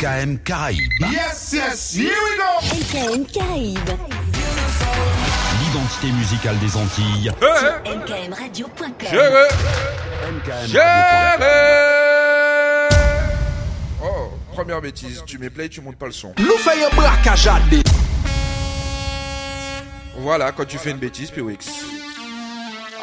KM Caraïbes. Yes, yes, here we go. MKM Caraïbes. L'identité musicale des Antilles. MKMradio.com. Géré MKM. Géré Oh, première bêtise, tu mets play, tu montes pas le son. Nous faisons braquage à des. Voilà, quand tu fais une bêtise, POX.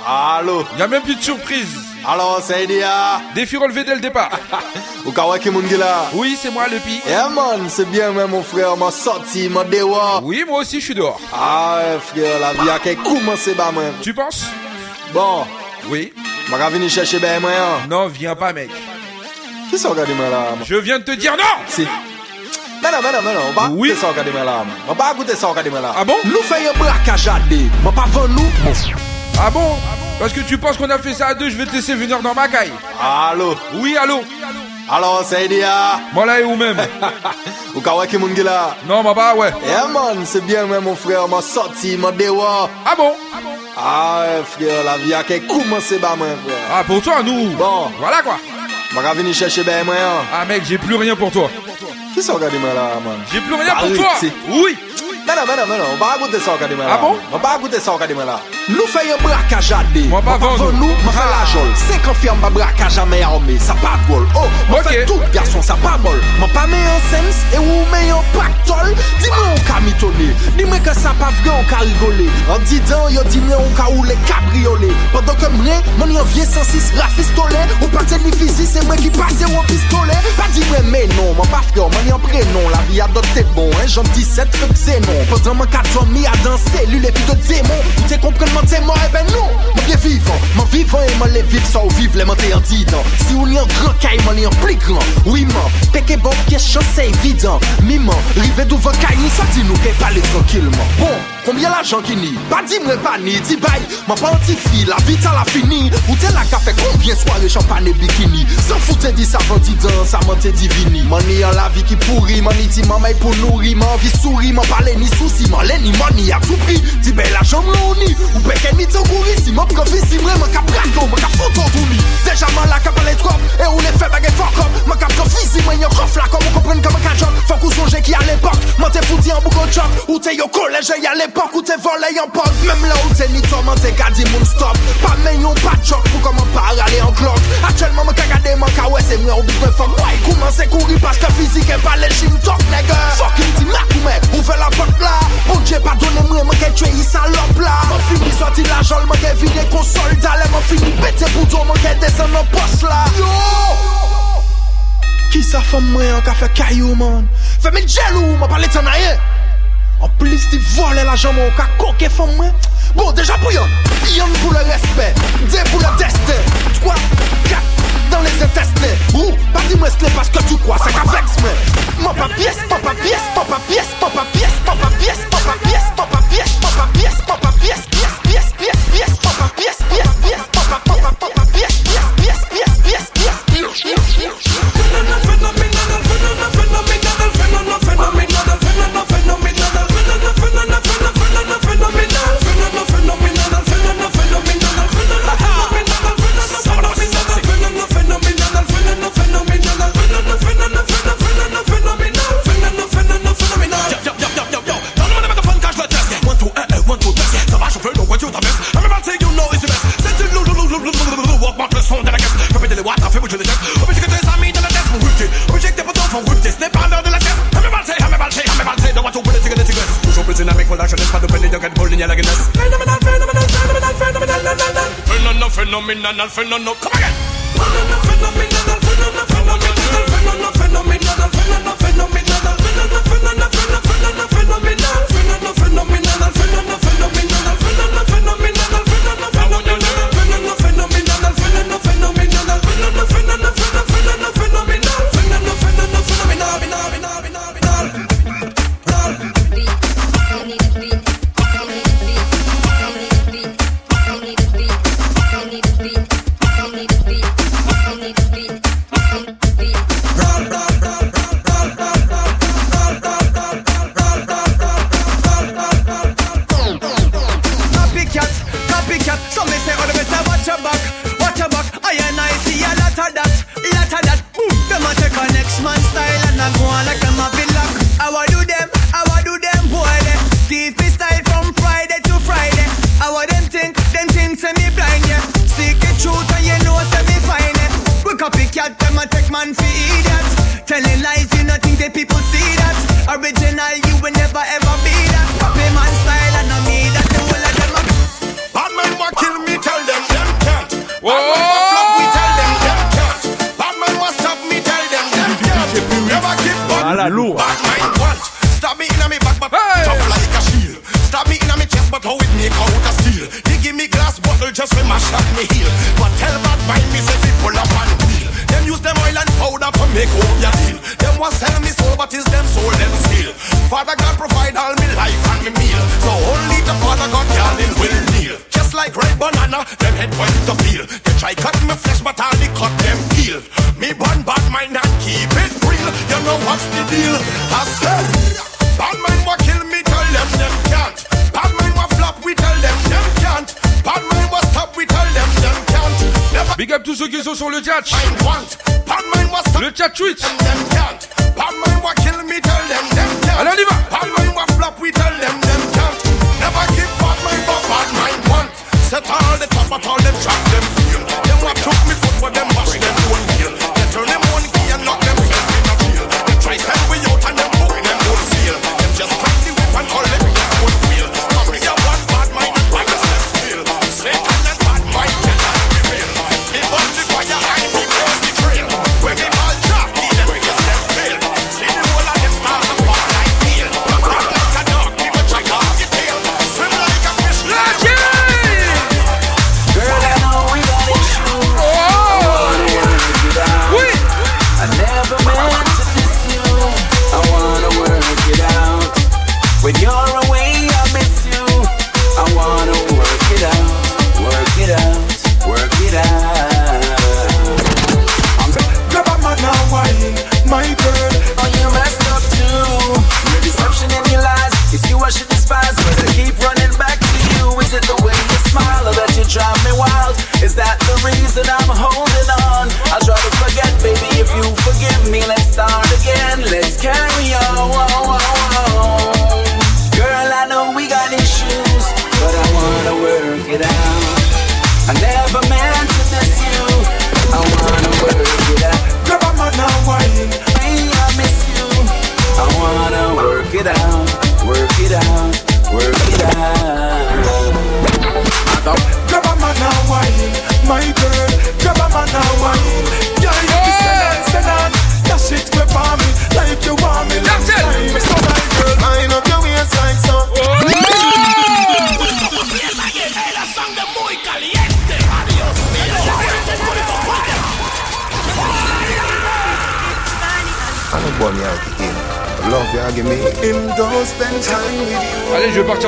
Allô Il a même plus de surprise. Alors, c'est Idéa. Défi relevé dès le départ. Okawaki Mungila. Oui, c'est moi, le pi. Eh yeah, man, c'est bien, mais mon frère m'a sorti, m'a déwa. Oui, moi aussi, je suis dehors. Ah, frère, la vie a qu'à commencer, bah, man. Tu penses? Bon. Oui. M'a venir chercher, ben, moi. Hein. Non, viens pas, mec. Qui sont regardés, moi, là Je viens de te dire non Si. Mè nan, mè nan, mè nan, mè pa oui. goute sa wakade mè la, mè pa goute sa wakade mè la. A ah bon? Nou fè yon brak a jade, mè pa ven nou, mè. Ah bon Parce que tu penses qu'on a fait ça à deux, je vais te laisser venir dans ma caille. Allô, Oui, allô alors c'est Dia. Moi là et où même Ou kawa ki moun gila. Non, ma bah ouais. Eh man, c'est bien même mon frère, m'a sorti, m'a dewa. Ah bon Ah ouais, frère, la vie a qu'à commencer bah moi, frère. Ah, pour toi, nous Bon. Voilà quoi. M'a vini chercher ben moi. hein. Ah mec, j'ai plus rien pour toi. Qui ça regarde moi là, man? J'ai plus rien pour Arrête, toi Oui Mè nan, mè nan, mè nan, mba agoute sa akade mè la. A bon? Mba agoute sa akade mè la. Nou fè yon brakaj ade. Mwen pa vè nou, mwen fè la jol. Se konfirm mba brakaj a mè arme, sa pa drôle. Oh, mwen tout garçon, sa pa mol. Mwen pa mè yon sens, e ou mè yon paktol. Di mè ou ka mitone, di mè ke sa pa vre ou ka rigole. An di yo di mè ou ka ou le. Pendant ke mre, mwen yon vie sensis rafistole. Ou patè ni fizi, se mwen ki pase ou pistole. Pa di mè mè non, mwen pa fre, mwen yon prenon. La vi adote bon, un jom 17 fèk zenon démon Pendant mon 4 ans, mis à danser, lui plutôt plutôt démon. Tout est complètement témoin, et eh ben non. Mon bien vivant, mon vivant et mon les vivre sans vivre, les mentir en Si on y en grand caille, mon lien plus grand. Oui, man, péqué bon, qui est c'est évident. Miman, rivé d'ouvre caille, ça dit nous qu'elle parle tranquillement. Bon, combien l'argent qui nie? Pas dit, mais pas ni, dit bye Ma pantifi, la vie t'a la fini. Où t'es la café, combien soirée, champagne et bikini? Sans foutre, dit ça, vendit dans, ça m'a divini. Mon lien la vie qui pourrit, mon lien dit maman pour nourrir, mon vie sourit, mon parler ni ni souci, man lè ni money a tout prix Ti bè la jom lò ou ni, ou pe ken ni tan kouri. Si man profi, si mre, man kap plako, man kap foton tou li Deja man la kap alè trop, e ou ne fe bagè fok op. Man kap profi, si mwen yo prof la, kon moun kompren kama ka job. Fok ou sonje ki a l'epok, man te fouti an bougon chok Ou te yo koleje ya l'epok, ou te vole yon pok. Mem la ou te ni to, man te gadi moun stop. Pa men yon pa chok, pou koman pa rale an klok Atchèlman man ka gade man ka wè, se mre ou bizwe fok Wè, kouman se kouri, paske fizik e pa le chim tok, nège Fok yon ti mak ou mè, ou ve la pok salop la Bon dje pa donen mwen mwen ke tue yi salop la Mwen fini soti la jol mwen ke vide kon soldale Mwen fini pete bouton mwen ke desen nan pos la Yo! Ki sa fom mwen an ka fe kayou man Fe mi djelou mwen pale tanaye En plus, tu voles la jambe au cas coquet, femme moi. Bon, déjà pour yon, yon pour le respect, deux pour le destin, trois, quatre dans les intestins. Ou, pas dis-moi ce parce que tu crois, c'est qu'à vex, mais. Mon pas pièce, mon pas pièce, mon pas pièce, mon pas pièce, mon pas pièce, mon pas pièce, mon pas pièce, mon pas pièce, pièce, pièce, pièce, pièce, mon pas pièce, pièce, pièce, mon pas mon pas mon pas pièce, pièce, pièce, pièce, up in phenomenon, phenomenon. Come again. Phenomenon.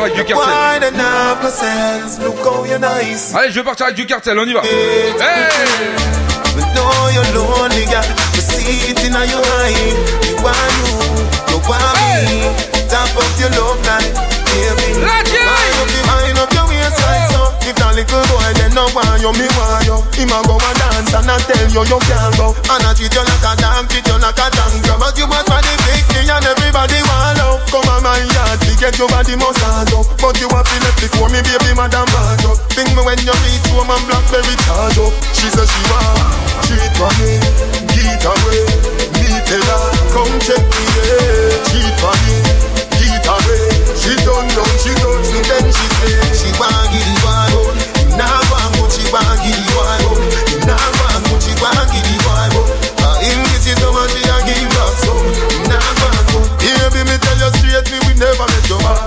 du cartel. Allez, je vais partir avec du cartel, on y va. little boy, they no want you, me want you. Him a go and dance and I tell you you can't go. And I treat you like a damn, treat you like a damn But you was for the victory and everybody want love. Come on my yard, we get your body must up. But you have to left before me, baby, madam bad up. Think me when you meet home and blackberry charge up. She says she want, treat for me, get away, me tell her, come check me, yeah. treat me. She don't know, she don't see them, she say she want give the wine on. You she want give the wine on. You she want give the wine on. I him get it she give us some. You now want. Baby, me tell you straight, me we never let your man.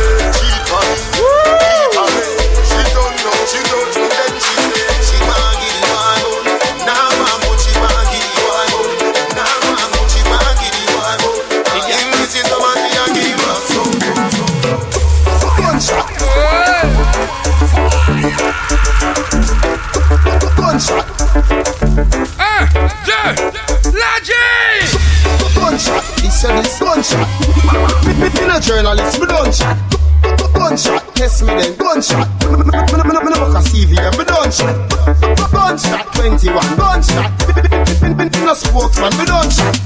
say this gunshot. Me, me, me me, no journalist, me don't chat. Gunshot, test me then gunshot. Me, me, me, me, me me work a CV, me don't chat. Gunshot, 21 gunshot. Me, me, me, me me spokesman, me don't chat.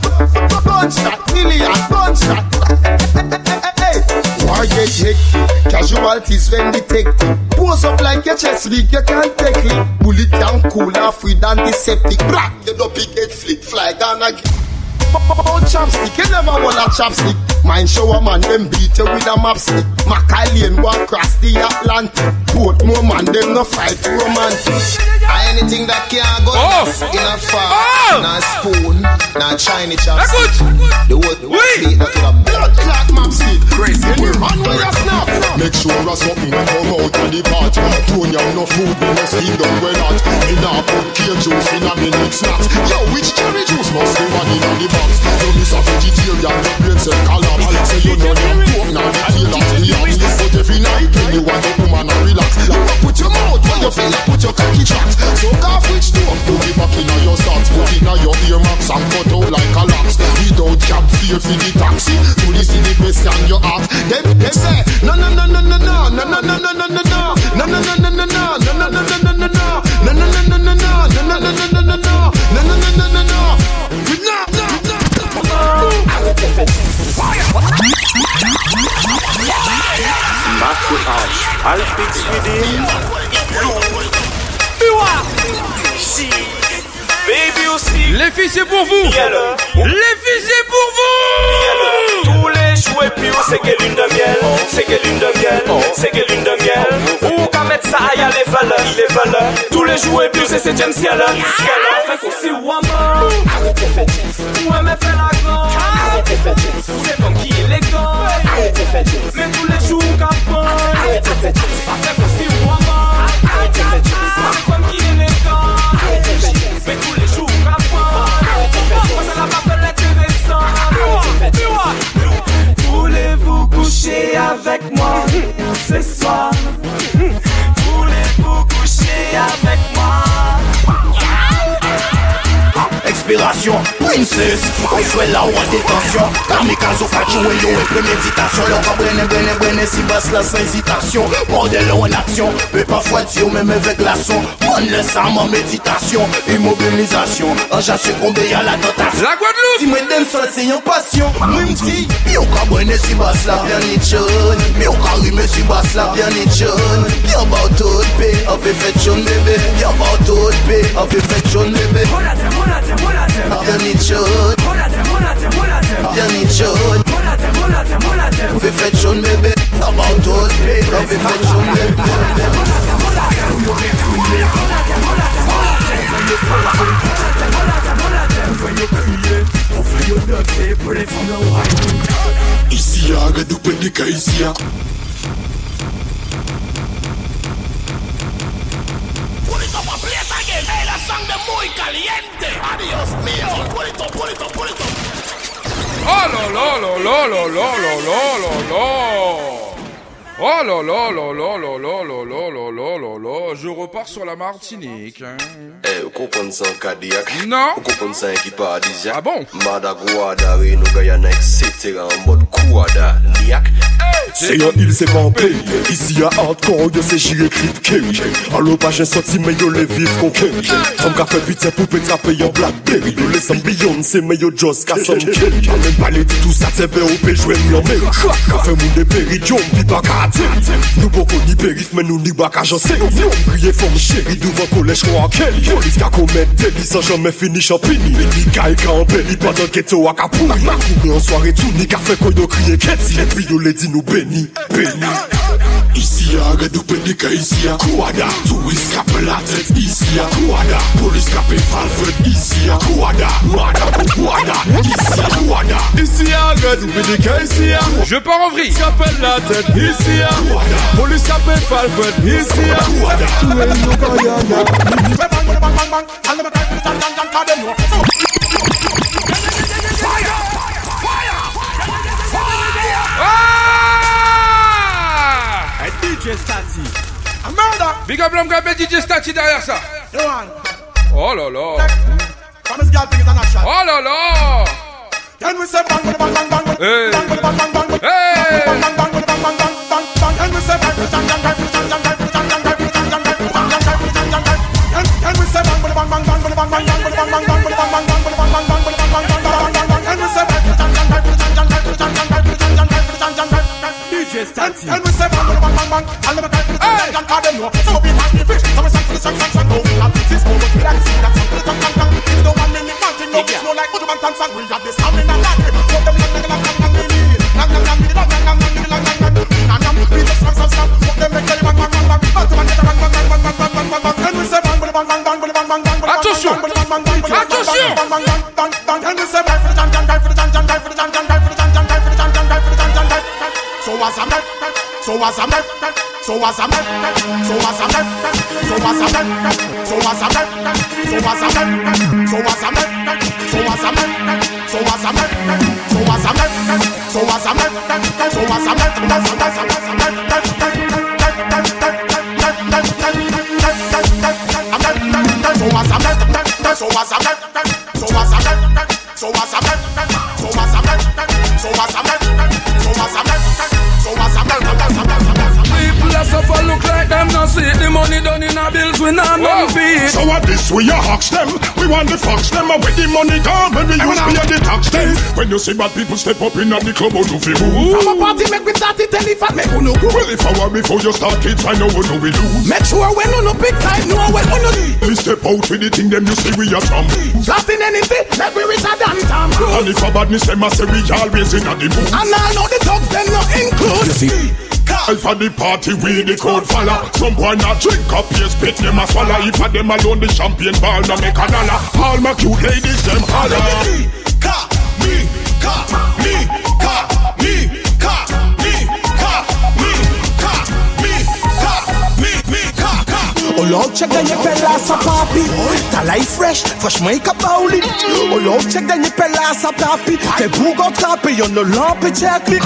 Gunshot, million gunshot. Hey, war get hit, casualties when detected. Pose up like your chest big, you can't take it. Bullet can cool off with antiseptic. Black, you don't pick it, flip, fly, down again. Oh, chopstick, you never want a chopstick. Mind show a man, them beat you with a mapstick. Macallian walk across the Atlantic. Both more man, them no fight romantic. Anything that can't go Oh. in a fork, Oh. in a spoon, not shiny chopstick. Écoute The word, the word, Oui. that with a blood clot mapstick. Crazy word. Man, where you snap? Make sure a something will come out of the pot. Tone you no food, we must feed them well hot. Me nah put cane juice in a minute snacks. Yo, which cherry juice must be one in the box? You miss a vegetarian, the brain cell collapse. Say you know pork, now the tail of the ox. But every night when you want a woman to relax, up your mouth when you feel like put your cocky tracks. So off which door, put it back in your socks, put it in your earmarks and cut out like a. Without cab fare for the taxi, to the city question you ask. Les c'est pour vous. Tous les jouets puis c'est que lune de miel. C'est que lune de miel. C'est que lune de miel. Ou qu'à mettre ça aïe les valeurs Les valeurs. Tous les jouets puis c'est septième ciel. Ciel Fait qu'on s'y woman Arrêtez fêtif Ouais mais fais la grande Arrêtez fêtif C'est comme qui élégant Arrêtez fêtif Mais tous les jours capon Arrêtez fêtif Fait qu'on s'y woman Arrêtez fêtif moi ce soir Voulez-vous coucher avec moi Expiration, princess. I swear la wad detasyon Kamikazo fatchouwe yo e premeditasyon Lò ka brene brene brene si bas la san ezitasyon Bordel ou en aksyon Pe pa fwa diyo mèm evè glason Pon le sam an meditasyon Immobilizasyon Anja ah, sukombe ya la dotasyon La Guadeloupe! Ti mwen dem sol se yon pasyon Mwen mdi Yo ka brene si bas la Bien ni tchoun Yo ka rime si bas la Bien ni tchoun Yo ba ou tout pe An pe fè tchoun bebe Yo ba ou tout pe An bebe te mola te choun Yon ni choun Fi fè choun bebe About us Love fi fè choun bebe Isi ya, gade ou pen de ka isi ya. caliente. ¡Adiós mío! ¡Purito, purito, purito! ¡Lolo, lolo, lolo, lolo, lolo, lolo! Oh là là là là là là là là là là là là Je repars sur la Martinique hein. Eh, ou kompon san kadiak Non Ou kompon san ekipadizyak Ah bon Mada Guada, Reno, Guyana, etc. En mode Kouada, Niak C'est un île, c'est pas un pays Ici y'a hardcore, yo c'est j'y écrit Kerry Allo pas j'ai sorti mais yo les vivre qu'on Kerry Femme qu'a fait pitié pour pétraper en Blackberry Yo les ambions, c'est mais yo just qu'à son Kerry A même pas les tout ça ou peut jouer Qu'a fait mon des péri, John, pi pas adim Nou boko ni perif men nou ni baka jansi Priye fom chéri duvan kolej kwa akeli Polis ka komet deli san jamen fini champini. Ni ka e ka anbeli padan keto akapouni Makouni an soare tou ni ka fe koy do kriye keti. Epi yo ledi nou beni, beni. isiya ga duk bindiga isiya kowa da tuwis kafin latex isiya kowa da polis kafin falfred isiya kowa da mada kowa Kuada, isiya kowa da isiya ga duk bindiga isiya je pars en vrille kafin latex isiya kowa da polis kafin falfred isiya kowa da tuwis no kaya na Fire! Fire! Fire! Fire! Fire! DJ Stati. Big up l'homme qui appelle DJ Stati derrière ça. Oh là là. Promise girl thing is a natural. Oh là là. Then we say bang bang bang bang bang Hey. bang bang bang bang bang. Hey party. And we say bang bang bang bang, not bang bang bang, bang bang bang bang bang bang bang bang. Bang bang bang bang bang bang bang so as a man, so as a man, so as a man, so as a man, so as a man, so as a man, so as a man, so as a man, so as a man, so as a man, so as a man, so as a man, so as a man. So as a man, so as a man. Money done in our bills we not Whoa. none beat. So what this we a hawks them We want the fox them And where the money gone When we use pay the tax them When you see bad people step up in the club How do fi move From a party make we start it tell if I make uno go. Well if I were before you start it I know what we lose Make sure when uno big time know when uno need. We step out with the thing them you see we a jump Blasting anything, make we reach a damn time. And if a badness them a say we always in a the mood And I know the thugs them not include. You see, If a the party we the crowd follow. Some boy not drink up your spit them a swallow. If a them alone the champagne ball no make a dollar. All my cute ladies them holler ka. Ulovchek pela sa papi. Talay fresh, franchement i kapauli Ulovchek da nie pela sa papi. Te bugo trape, yon no lampe checkli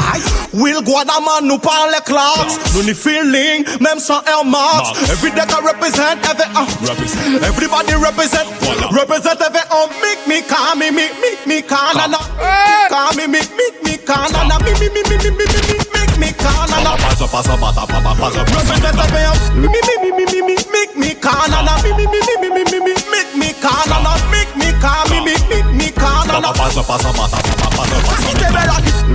Will Guadaman nous parle clocks. Nous ni feeling, même sans Air Max. Every day I represent, every uh, Everybody represent. Represent every uh, Make me calm, me, me, me, me calm na, na. Calm me, me, me, me calm na, na. Me, me, me, me, me, me, me, me, make me calm na, na. Represent every uh, Me, me, me, me, me, me, me calm na, na. Me, me, me, me, me, me, me, me, make me calm na, na. Make me calm, me, me, make me calm na, na.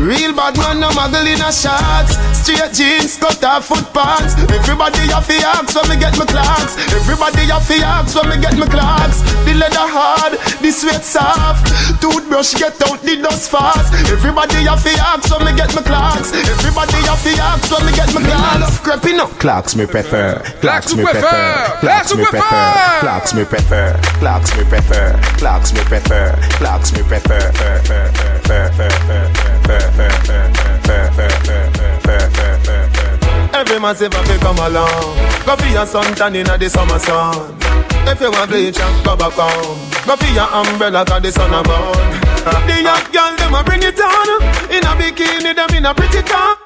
Real bad man, no muggle in a shots. Straight jeans, cut off foot pants. Everybody have to ask when me get my clocks. Everybody have to ask when me get my clocks. The leather hard, the sweat soft. Toothbrush get out the dust fast. Everybody have to ask when me get my clocks. Everybody have to ask when me get my clocks. Creeping up. Clocks me prefer. Clocks me prefer. Clocks me prefer. Clocks me prefer. Clocks me prefer. Clocks me prefer. Clocks me prefer. Every man say fi come along Go fi your sun tan inna the summer sun If you want bleach and go back home Go fi your umbrella 'cause the sun a burn The young girl dem a bring it on In a bikini dem in a pretty top.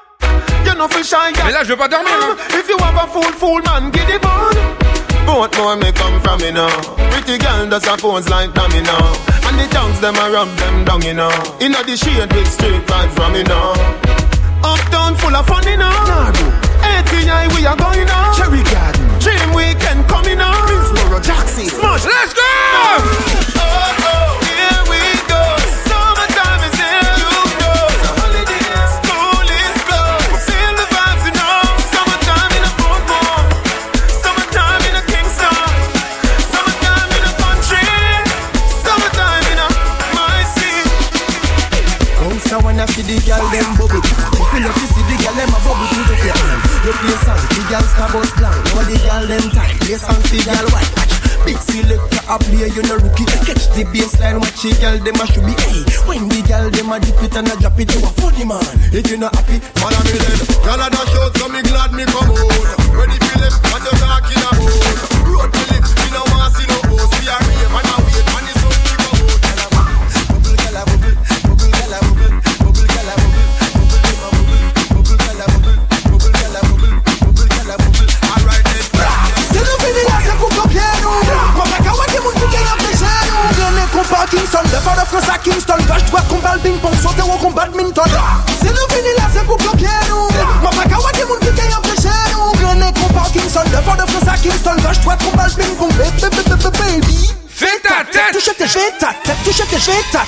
You know fi shine Mais là je veux pas dormir hein. If you have a fool fool man get it on Both more may come from me now Pretty girl does her phones like domino the tongues them a rub them down, you know. In the shade with straight vibes from you now. Baseline, girl them a should be Hey, when the girl them a dip it and a drop it You a funny man, if you not happy Follow me then. Girl, I dash out, so me glad me come perfecta.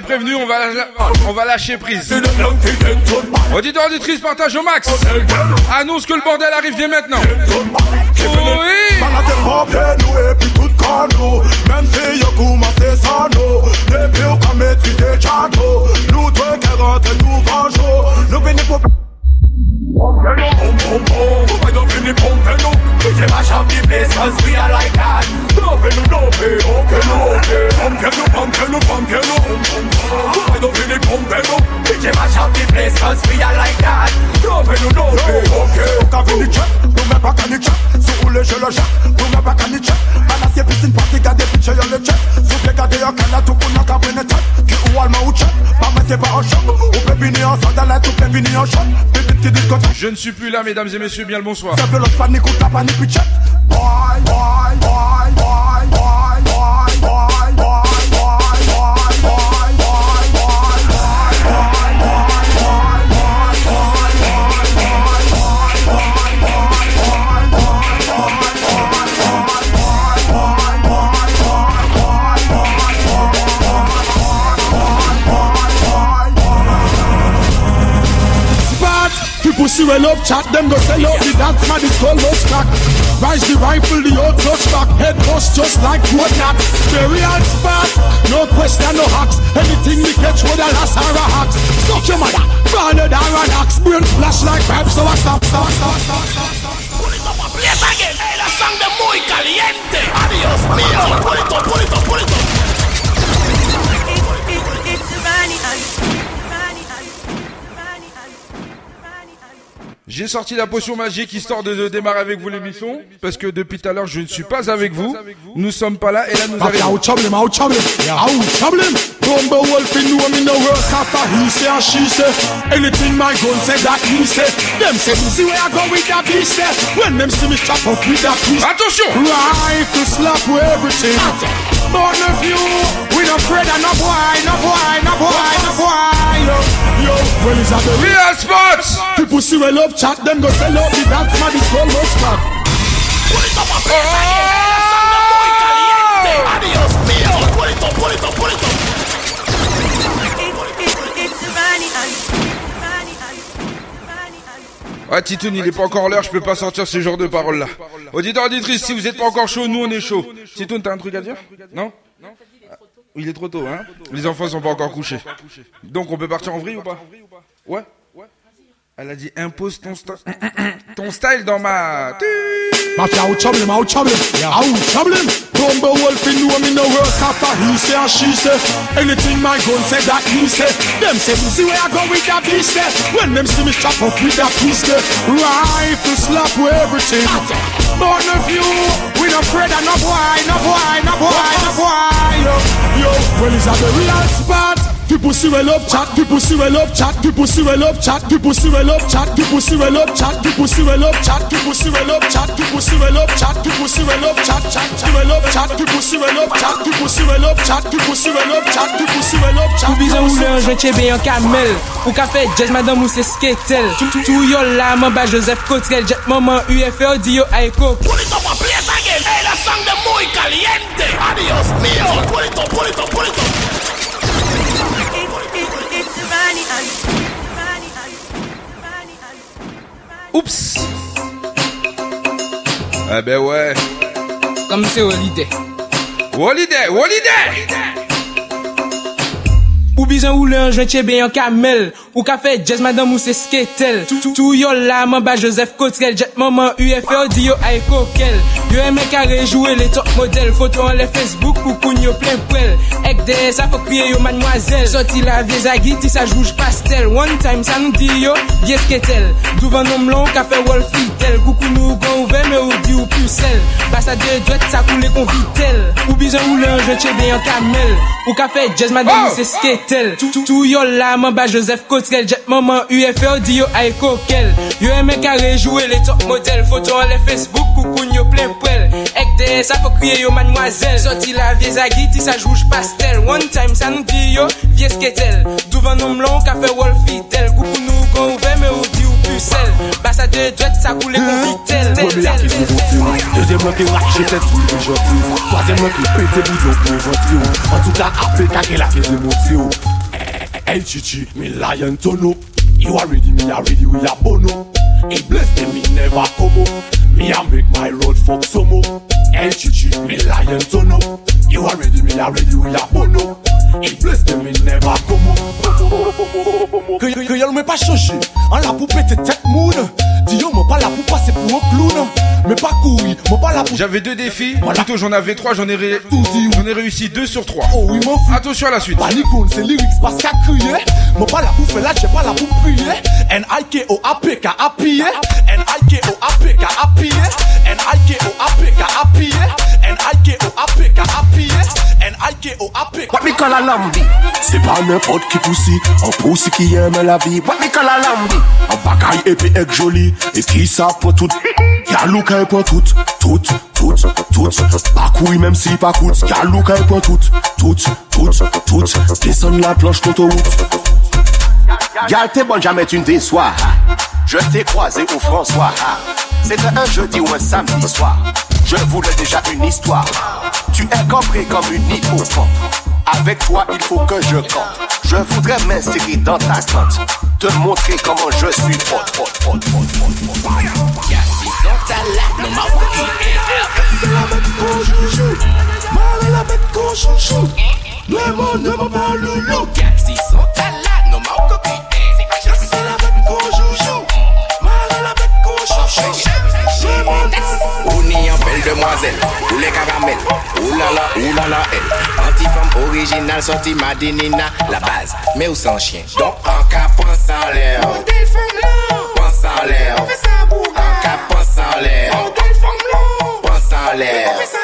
Prévenu, on va, on va lâcher prise. Auditeur, auditrice, partage au max. Annonce que le bordel arrive dès maintenant. Je ne suis plus là, mesdames et messieurs, bien le bonsoir. See well up chat, them go sell out the dance man is called most crack. Rise the rifle, the old touch back, head bust just like what not. The real spot, no question, no hacks. Anything we catch with a lass or a hacks. Suck your mother, branded or an axe. Brain flash like pipes, so I stop, stop, stop, stop, stop, stop. Play it again. Hey, la sangre muy caliente. Adiós mío. Pull it up, pull it up, pull it up. J'ai sorti la potion magique histoire de, de démarrer avec vous l'émission. Parce que depuis tout à l'heure, je ne suis pas avec vous. Nous sommes pas là et là nous arrivons. out trouble him, out trouble him. Out trouble him. Rumble wolf in know me no work after he say and she say. Anything my gun say that he say. Them say see where I go with that beast? There. When them see me chop up with that piece. Attention! Rifle slap with everything. Born of you, we no afraid of no boy, no boy, no boy, no boy. Yo, yo, well is that the real spots? People see we love chat, them go sell out the dance man is called most crack. Pull it up, play it again. Hey, la sangre muy caliente. Adiós mío. Pull it up, pull it up, pull it ah! Ouais, Titoun, il est pas encore l'heure, je peux pas sortir ce genre de paroles là. Auditeur, auditrice, si vous êtes pas encore chaud, nous on est chaud. Titoun, t'as un truc à dire? Non? Il est trop tôt, hein? Les enfants sont pas encore couchés. Donc on peut partir en vrille ou pas? Ouais? Elle a dit impose ton, ton style dans ma... Mafia, out trouble out trouble. Out trouble wolf in know me no work after he say and she say. Anything my gun say that he say. Them say see where I go with that beast there. When them see me chop up with that piece there. Rifle slap with everything. Born of you, we no afraid of no boy, no boy, no boy, no boy. Yo, yo, well is that the real spot? Tu pussy well up chat, tu pussy well up chat, tu pussy well up chat, tu pussy well up chat, tu pussy well up chat, tu pussy well up chat, tu pussy well up chat, tu pussy well up chat, tu pussy well up chat, chat, tu well up chat, tu pussy well up chat, tu pussy well up chat, tu pussy well up chat, tu pussy well up chat. Ou bizan ou le anjwen chebe yon kamel, ou ka fe jazz madame ou se sketel. Tou yo la man ba Joseph Cotrel, jet maman UFO di yo aiko. Pulito pa pleta gen, e la sang de muy caliente. Adios mio, pulito, pulito, pulito. Oups. Eh ben ouais. Comme c'est Holiday. Holiday Holiday. Ou bizan ou lan, jwen chebe yon kamel. Ou ka fe jazz, madame ou se sketel. Tou yo la, man ba Joseph Kotrel. Jet maman UFO, di yo ay kokel. Yo eme kare, jowe le top model. Foto an le Facebook, pou koun yo plen prel. Ek de, sa fok kriye yo mademoiselle. Soti la vie zagi, ti sa jouj pastel. One time, sa nou di yo, vie sketel. Douvan nom lan, ou ka fe wol fitel. Koukou nou gon ouve, me ou di ou pusel Basa de dwet, sa koule kon vitel. Ou bizan ou lan, jwen chebe yon kamel. Ou ka fe jazz, madame ou se oh! sketel. cocktail Tou yo la man ba Joseph Cotrel Jet maman UFO di yo ay kokel Yo eme ka rejouwe le top model Foto an le Facebook koukoun yo plen prel Ek de sa fo kriye yo manmwazel Soti la vie zagi ti sa jouj pastel. One time sa nou di yo vie sketel. Douvan nom lon ka fe wol fidel. Koukoun nou kon ouve me ou pucelle Bassa de douette, ça coulait mon vitel Premier qui vous vous Deuxième qui rache tête pour les gentils Troisième qui pète bouillon pour ventir En tout cas, après, cagué la qui démontir Hey chichi, me lion tono. You already, me already, we are bono. Hey bless them, me never como Me I make my road fuck some eh, more Hey chichi, me lion tono. You already, me already, we are bono. Hey bless them, me never como Que, que y'a m'a pas changé. En la poupée, t'es tête moon. Dion, m'a pas là pour passer pour un clown. Mais pas couille, m'a pas là pour. J'avais deux défis. Plutôt, j'en avais trois, j'en ai, ré... j'en ai réussi deux sur trois. Oh oui. Attention à la suite. Bah, Panicone, c'est lyrics parce qu'à crier. M'a pas là pour faire là, j'ai pas là pour prier. N-I-K-O-A-P-K, a p N-I-K-O-A-P-K, a p N-I-K-O-A-P-K, a p N-I-K-O-A-P-K, aike ou apik Wap mi kal a lambi? Se pa nepot ki pousi An pousi ki yeme la vi. Wap mi kal a lambi? An bagay epi ek joli E ki sa pou tout. Yalou ka e pou tout Tout, tout, tout. Bakouy mem si pa kout Yalou ka e pou tout Tout, tout, tout. Desan la planche konto wout Gal, t'es bonne, jamais tu ne déçois. Je t'ai croisé au François. C'était un jeudi ou un samedi soir. Je voulais déjà une histoire. Tu es compris comme une hippopompe. Avec toi, il faut que je compte. Je voudrais m'insérer dans ta tente. Te montrer comment je suis hot, hot, hot, hot, hot, hot. la bête qu'on le monde ne m'a pas loulou les caramels, oulala, oulala, elle. Anti-femme originale, Madinina, la base, mais où sans chien. Donc, en cas, pense en l'air. On téléphone en l'air. On fait ça, En cas, pense en l'air. On en l'air.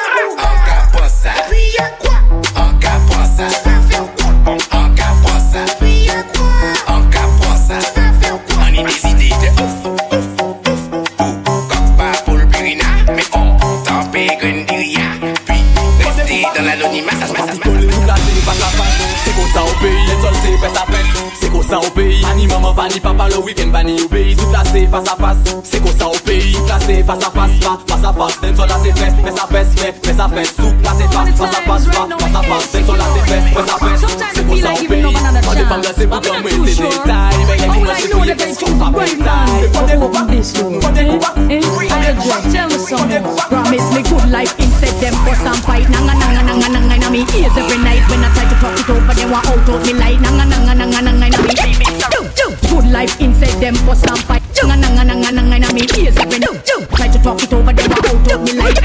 pays. Les soldats, ben sa ou peyi Pa ni maman, ni papa, le week-end pa ni ou Tout la face, fasa fasa, se kon sa ou peyi Tout face se face. fasa fa, fasa fasa Den son la se fe, fe sa fes fe, fe sa fes Souk face. se fa, fasa fasa face fasa fasa Den son la se fe, fe sa fes Se kon sa ou peyi Pa de fam la se pou kame, se detay Mè gen kon la se pou ye pe sou pa petay Promise me good life instead them for some fight. Nanga nanga nanga nanga nanga me ears every night When I try to talk it over. They want out of me light. Nanga nanga nanga nanga nanga me Leave me Good life inside them for some fight. Nga nga nga nga nga nga nga me ears open. Try to talk it over, they are out of me life.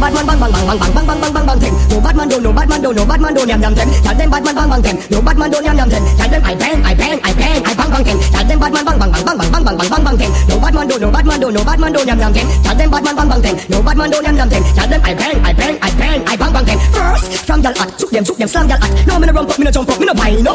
Bang bang bang bang bang them. No bad man don't, no bad man don't, no bad man don't yam yam them. Tell them bad man bang bang them. No bad man don't yam yam them. Tell them I bang, I bang, I bang, I bang bang them. Tell them bad man bang bang bang bang bang bang bang bang bang them. No bad man don't, no bad man don't, no bad man don't yam yam them. Tell them bad man bang bang them. No bad man don't yam yam them. Tell them I bang, I bang, I bang, I bang bang them. First, from y'all act, took them, took them, slam y'all Now me no run up, me no jump up, me no buy no.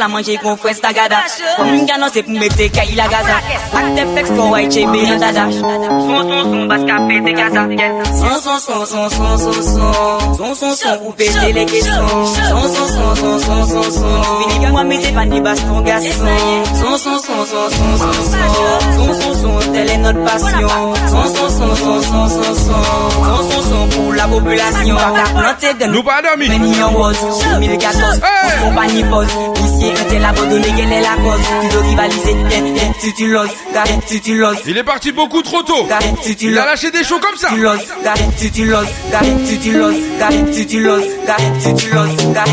la manje kon fwen stagada. Kon mwen gano se pou mette ka ila gaza Ak te flex kon waj che be dada Son son son bas ka pete gaza Son son son son son son son Son son son ou pete le kison Son son son son son son son Fini mwa mette paniba ni baston gason Son son son son son son son Son son son tel est notre passion Son son son son son son son Son son son pour la population Planté de nous pas dormi Mais en rose 2014 On son pas ni pause Ici quand elle abandonné quelle est la cause Tu veux rivaliser tu loses Gars tu loses Il est parti beaucoup trop tôt tu Il a lâché des shows comme ça Tu loses Gars tu loses Gars tu loses Gars tu loses Gars tu loses Gars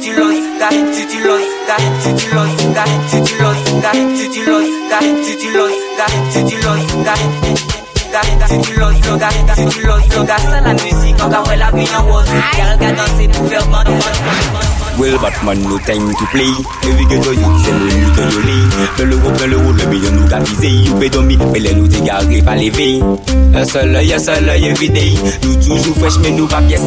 tu loses tu tu loses da, did you lose da, did you lose da, did you lose da, did you lose da, did you lose da. Did you lose yoga? Did you lose yoga? C'est la musique, encore la vie en rose. Girl, gars, danser pour faire bon, bon, bon, bon. Well, Batman, no time to play. Every to you, c'est money que you lay. Dans le haut, dans le haut, le million nous qu'a visé. You pay mais les nous t'égarer pas lever. Un seul œil, un seul œil everyday. Nous toujours fresh, mais nous pas pièce.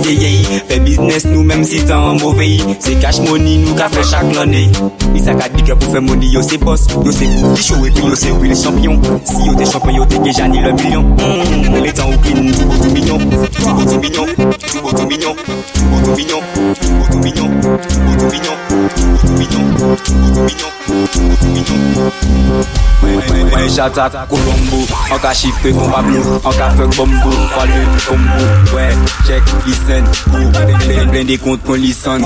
Fait business, nous même si t'es en mauvais. C'est cash money, nous qu'a fait chaque année. Il s'est dit que pour faire money, yo c'est boss. Yo c'est pour show et puis yo c'est oui les champions. Si yo t'es champion, yo t'es déjà ni le million. Mmh, les temps au clean, tout beau, tout mignon. Tout beau, tout mignon. Tout beau, tout mignon. Tout beau, tout mignon. Tout beau, tout mignon. Mwen jatat kolombo An ka chifre kon pablo An ka fek bombo Fale kombo. Mwen chek lisen Blen de kont kon lisan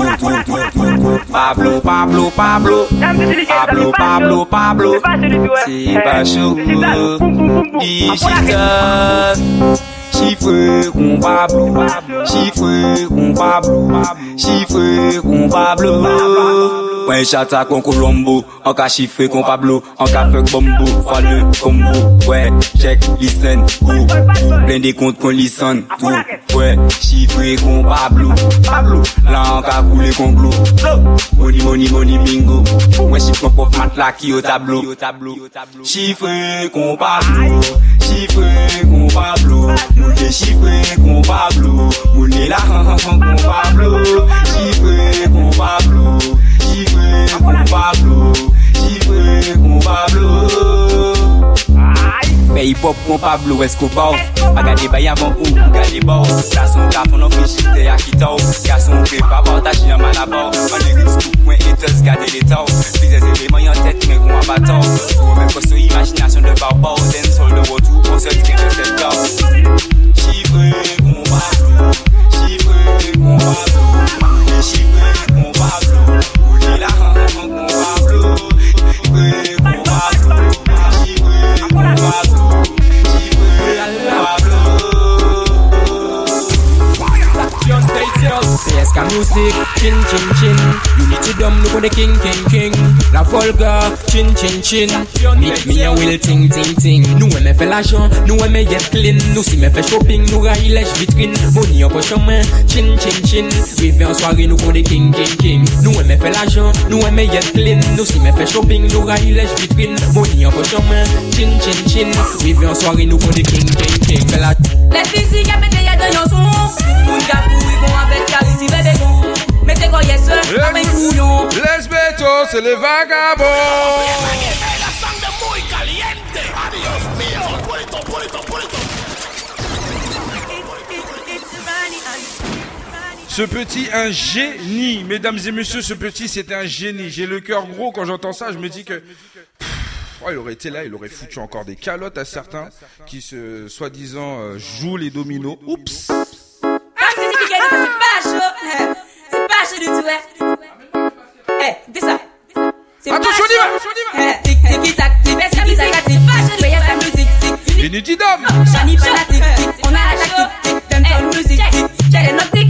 Pablo, Pablo, Pablo. Pablo, Pablo, Pablo. Se pa chou Digital Chifre kon Pablo Chifre kon Pablo Chifre kon Pablo Mwen chata kon Colombo An ka chifre kon Pablo An ka fek bombo Fwa le kombo. Wè, check, listen, Ou, ou, plen de kont kon listen, Tou, wè, chifre kon Pablo Pablo. La an ka koule kon glo. Money, money, money, bingo. Mwen chifre kon pof mat la ki yo tablo. Chifre kon Pablo Chifre kon Pablo. Moun de chifre kon Pablo Moun de la han han han kon Pablo. Chifre kon Pablo. Chifre kon Pablo kon Pablo Fè hip hop kon Pablo Escobar Pa gade bay avan ou pou gade bor Gason ka fon an fichite akita ou Gason pe pa partaje yon man abor An de ris kou pwen etos gade leta ou Bizez eleman yon tet men kon abator Fou men koso imaginasyon de barbar Den sol de wotou kon se tri de Chifre kon Pablo kon Pablo ska music, chin chin chin. Unity dom look the king king king. La volga, chin chin chin. Meet me a will ting ting ting. Nous on me fait l'argent, nous on me get clean. Nous si me fait shopping, nous raille lèche vitrine. Boni en poche main, chin chin chin. Rivé en soirée, nous on the king king king. Nous on me fait l'argent, nous on me get clean. Nous si me fait shopping, nous raille lèche vitrine. Boni en poche main, chin chin chin. Rivé en soirée, nous on the king king king. Let me see, y'a me des y'a de yon son. Moun gapou, y'a bon Les bétos, c'est les vagabonds Ce petit, un génie. Mesdames et messieurs, ce petit, c'était un génie. J'ai le cœur gros quand j'entends ça. Je me dis que. Pff, oh, il aurait été là, il aurait foutu encore des calottes à certains qui, se, soi-disant, euh, jouent les dominos. Oups! to do to her? Hey, this up. Attention, on y va! Tic tic tac, tic tic tac, tic Voyez sa musique, tic. Unity d'homme! Chani, on a la tic tic, donne ton musique, tic. J'ai les tic.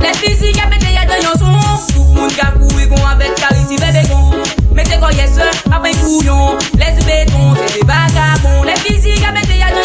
Les physiques, y'a pété, y'a de yon son. Tout le monde qui a couru, qu'on avec Carisi, bébé, con. Mettez quoi, yes, après couillon. Les bétons, c'est des vagabonds, les.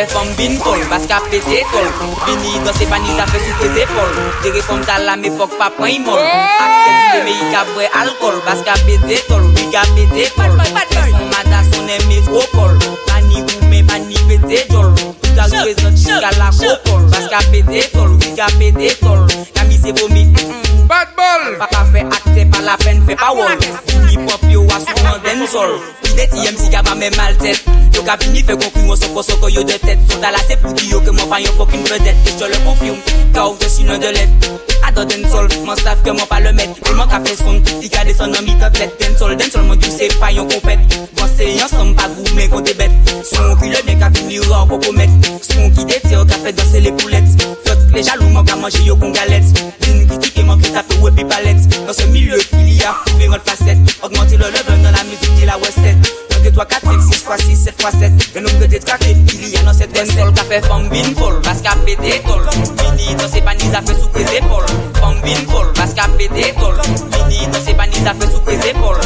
fe fom bin fol Paske ap pete tol Bini dan se pani zafre sou te zepol Dere fom tala me fok pa pran imol Ak tem te me yi kabre alkol Paske ap pete tol, wik ap pete tol Son mada son emes opol Pani ou men pani pete jol. Ka jwez nan chiga la kokol Bas ka pede tol, vi ka pede tol Kami se vomi, bad ball Pa pa fe akte, pa la pen, fe pa wol Hip hop yo a sou an den sol Ide ti yem si ka pa me mal tet Yo ka vini fe konkumo soko soko yo de tet Sota tala se pou ki yo ke mwen fanyon fokin vedet Je le konfirm, ka ou de sinan de let Den sol, man sav ke mwen pa le met E man ka fe son, di ka de son an mi Den sol, den sol, mwen di se pa yon kompet Van se yon som pa gou men kon te bet Son ki le ben ka vini ro koko met Son ki de te ka fe danse le poulet Flot le jalou man ka manje yo kon galet Vin kritike man ki tape ou epi palet Dans ce milieu il y a différentes facettes Augmenter le level dans la musique dit la recette 1, 2, 3, 4, 5, 6 fois 6, 7 fois 7 Le nombre de détraqués il y a dans cette bonne sol Ka fait femme bin folle, parce qu'a tol Vini dans ses panis a fait sous les épaules. Femme bin folle, parce qu'a tol Vini dans ses panis a fait sous les épaules.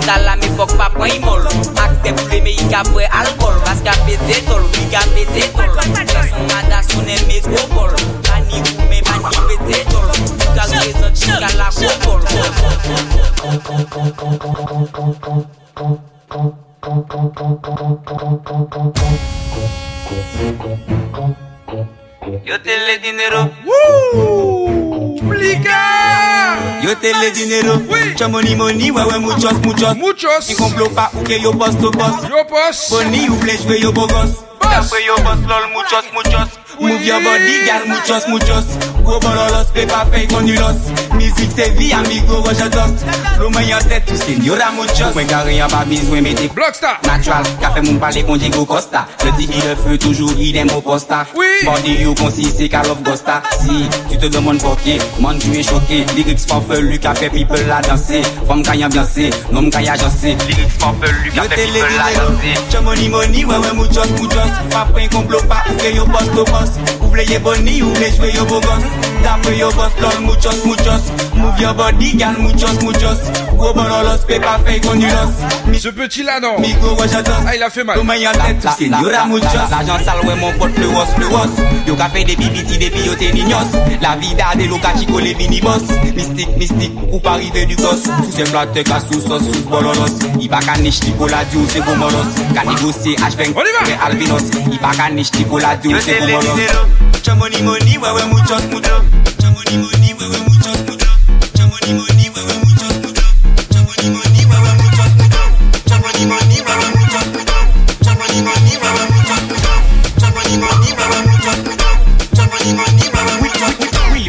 Tala mais fuck pas molle. Acte pour les qu'a alcool Parce qu'a tol, oui qu'a pété tol son mada son métropole Pani ou mais pani pété tol Qu'a raison chica la copole Yo te le dinero. Woo! Yo te le dinero. Cha money money, ouais ouais muchos muchos. Muchos. Ni complot pas ou que yo boss to boss. Yo boss. Boni ou ble jwe yo bogos. D'après yo boss lol muchos muchos. Move your body, gal muchos muchos. Gros bololos, pepa fake konulos. C'est vie, amigo, roja. Flow mwen yon. Mwen gare pa bizwen mette. Blockstar. Natural, ka fe moun pale kon Diego Costa. Le feu, toujours il aime au posta. Oui. Body you consiste, Call of Gosta. Si tu te demandes pourquoi, man tu es choqué. Lyrics farfelu, ka fait people la danser. Femme kaya ambiancé, nom kaya agencé. Lyrics farfelu, ka fait people la danser. Cha money money, ouais ouais muchos muchos. Pa pren complot pa ou que yo boss to boss. Ouvle ye boni, jouer yo Da fue yo boss, muchos, muchos. Move your body, gal, muchos, muchos. Obonolos, pepa, fake, onulos. Ce petit-là, non. Migo, ah, il a fait mal. Señora, muchos. L'argent sale, ouais, mon pote, plus os, plus os. Yo, café, des bibiti, des bioté, niños. La vida, des loca, chico, les minibos. Mystique, mystique, ou pas arriver du gosse. Sous ces plates, cas, sous sauce, sous bololos. va caniche, tipo, la diou, c'est gomolos. Ca négocier, H20, albinos. Il va caniche, tipo, la diou, c'est gomolos. Mucho money, money, ouais, ouais, muchos, muchos.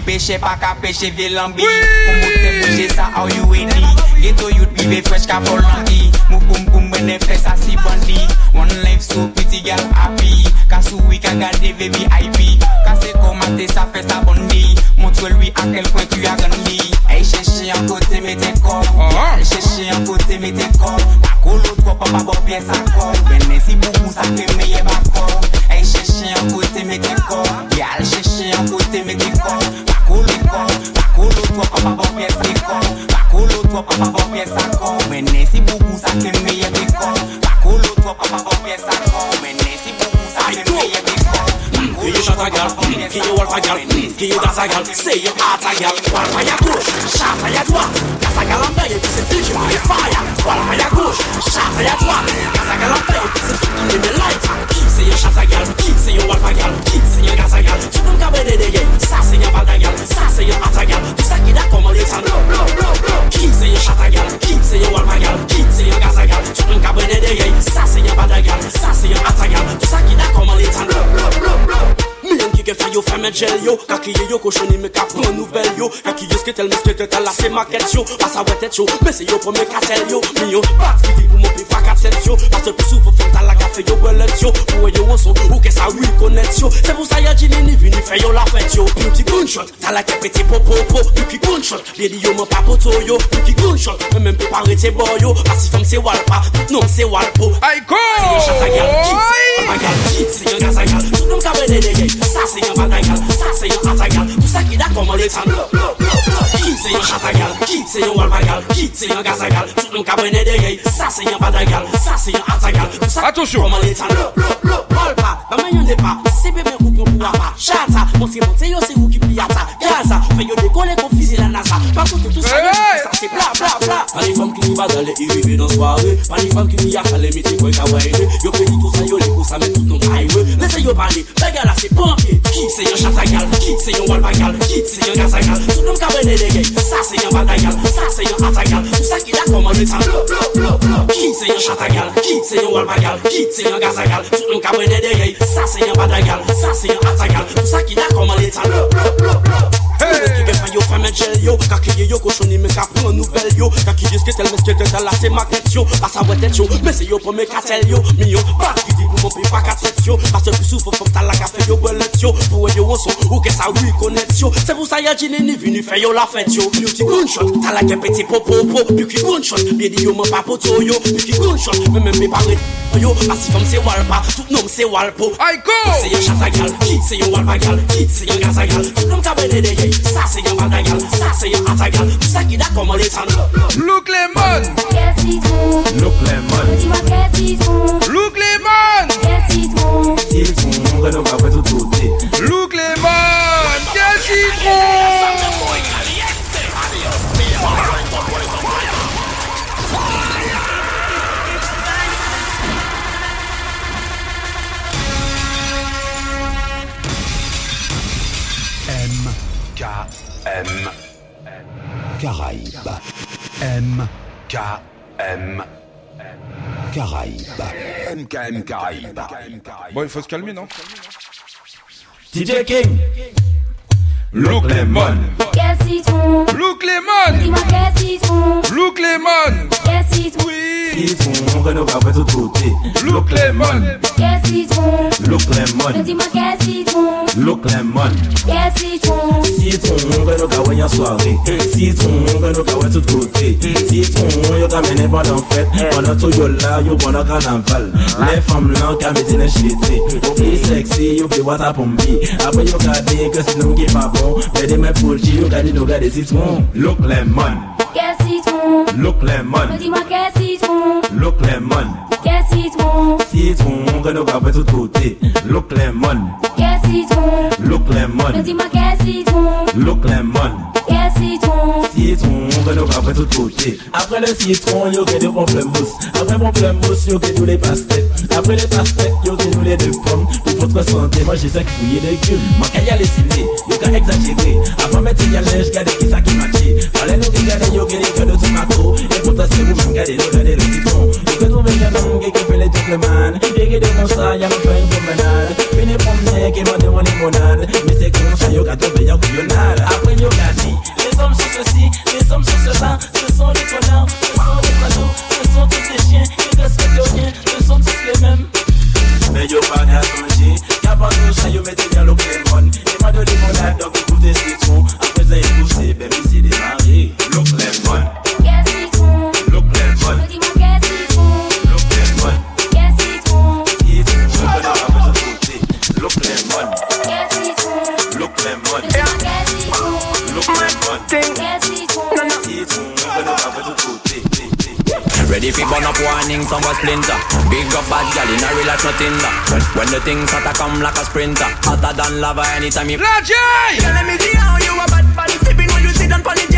Peche pa ka peche ve lambi Ou mwote peche sa ou yu eni Ghetto youth vive fresh ka volonti Move boom boom bende flex a si bandi One life so pretty girl happy. Kasou we ka gade ve VIP Kase komate sa fes a bandi Montre lui a kel point tu a gandi Ay cheche an kote mete kor Ay oh. cheche an kote mete kor Tako lot kwa pa pa bo pye sa kor Bende si boubou sa ke meye bakor Ay cheche an kote mete kor Yal cheche an kote mete kor Tako lot kwa pa pa bo pye sa kor pièce à l'autre quoi pas bon pièce à corps. Ben si beaucoup ça fait meilleur bacor. Pako l'autre quoi pas bon pièce à corps. Ben si beaucoup ça fait meilleur bacor. Give you shot a gal, give you wolf a gal, give you dance a gal, say you heart a gal. Wolf a ya gauche, shot a ya droite. A gal en paye, puis c'est my fire. Wolf a ya gauche, shot a ya droite. A gal en paye, puis c'est tout in the light. Qui c'est you shot a gal, qui c'est you wolf a gal, qui c'est you dance a gal. Tu peux me caber des dégâts, ça c'est you bad a gal, ça c'est you hot a gal. Tout ça qui d'a commandé ça blow blow blow Ki se yon chata gal, ki se yon walma gal Ki se yon gaza gal, sou mwen kabene deye Sa se yon bada gal, sa se yon ata gal Tout sa ki da koman li tan lor fay yo fèmè djel yo. Kakiye yo koshoni me ka pran nouvel yo. Kakiye sketel me sketel la se maket yo. Pasa wè tèt yo, mè se yo pou me katel yo. Mi yo bat ki di pou mou pi faka tèt yo. Pase pou sou pou fèm tala ka fè yo belet yo. Pou wè yo oso, ou ke sa wè konet yo. Se pou sa ya jini ni vini fè yo la fèt yo. Pou ki gunshot, tala ke peti popopo Pou ki gunshot, lè di yo mè papoto yo. Pou ki gunshot, mè mèm pou pare te bo yo. Pasi fèm se walpa, non se walpo Aiko! Se yo chata gal kit, se yo gaza gal kit Se yo gaza gal, tout nou kabe de de ye, sa se yon bagay gal Sa se yon sa ki da Ki se yon Ki se Ki se Tout nom ka bene de ye Sa se yon bagay gal Sa se yon ata gal Tout sa ki da koman le tan Walpa Ba man yon de pa Se bebe ou kon pou apa Chata Monsi monte yo se ou ki piyata Gaza Fe yo dekole kon fizi la nasa. Pa tout tout sa yo Sa se bla bla bla. Pa les femmes qui n'y badale et rive dans soirée. Pa les femmes qui n'y a falé mette quoi ka waine Yo pedi tout sa yo les coups ça met tout non highway Laisse yo parler Baga là c'est pompier Ki se yon chatagal, ki se yon walbagal Ki se yon gazagal, tout nou kabene de gey Sa se yon batagal, sa se yon atagal Tout sa ki la komande sa blop blop blop blop Ki se yon chatagal, ki se yon walbagal Ki se yon gazagal, tout nou kabene de gey Sa se yon batagal, sa se yon atagal Tout sa ki la komande sa blop blop blop blop Mwen ki gen fay yo fame jel yo Kakiye yo koshoni men ka pran nouvel yo. Kakiye sketel men sketel tel la se maket yo. Pasa wetet yo, men se yo pou men katel yo. Mi yo, bak di pou moun pi pa katet yo. Pase pou fò fòm tal la kafe yo belet yo. Pou we yo oso, ou ke sa ou konet yo. Se pou sa ya jine ni vini fay yo la fet yo. Yo ti gunshot, tal la ke peti po po popopo Pi ki gunshot, biye di yo men pa poto yo. Pi ki gunshot, men men mi pare yo. Asi fòm se walpa, tout nom se walpo Aiko! Se yon chata gal, ki se yon walpa gal Ki se yon gaza gal, tout nom ka tabe de ye. Sa se yon gandangal, sa se yon atagal Sa ki da koman etan Look lemon Look lemon Look lemon Bon, il faut se calmer, non DJ King Look lemon. Qu'est citron? Look Lemon. Dis-moi Look Lemon. Qu'est citron? Citron Renaud ka tout côté. Look Lemon. Look lemon. Dis-moi qu'est citron. Look lemon. Qu'est citron? Citron Renaud ka en soirée. Citron Renaud ka tout côté. Citron Yo ka mene pendant fête. Pendant tout yo là Yo pendant carnaval. Les femmes là ka mette les chité Yo plus sexy Yo plus water pompi Après yo ka dit que c'est nous qui pas bon citron Mede men pou l'chi yo gade nou gade citron. Look lemon. Kè citron. Look lemon. Mè di mwa kè citron. Look lemon. Citron Citron Renaud ka tout côté. Look lemon. Qu'est citron Look lemon. Dis-moi qu'est citron Look lemon. Citron Citron, Renaud après tout côté. Après le citron, yo que des pamplemousse Après pamplemousse, yo que tous les pastèques. Après les pastèques, yo que nous les deux pommes. Pour votre santé, moi j'ai ça qui fouille les gueules Moi quand y'a les ciné, yo qu'à exagérer Avant mettre y'a l'âge, gardez qui ça qui matché Fallait nous regarder, yo que les cœurs de tomato Et pour ta c'est vous, regardez, regardez le citron Yo que trouver qu'un homme qui fait les gentlemen Et que de comme ça, y'a nous fait une promenade Fini promener, qui m'a demandé limonade Mais c'est comme ça, yo qu'à trouver y'a couillonnade Après qu'a dit, les hommes sont ceci, les hommes sont cela. Ce sont des connards, ce sont des salauds. Ce sont tous des chiens, ils respectent rien Ce sont tous les mêmes. Mais yo pas qu'à changer Qu'avant tout ça, yo mettez bien l'eau lemon Et pas de limonade, donc écoutez citron Après ça, écoutez, baby, c'est démarré Look lemon Ready fi burn up warning, some was splinter. Big up bad gal in a real life when, when the things start to come like a sprinter. Hotter than lava anytime you J! Girl, let me see how you a bad bad Sipping when you sit down pon the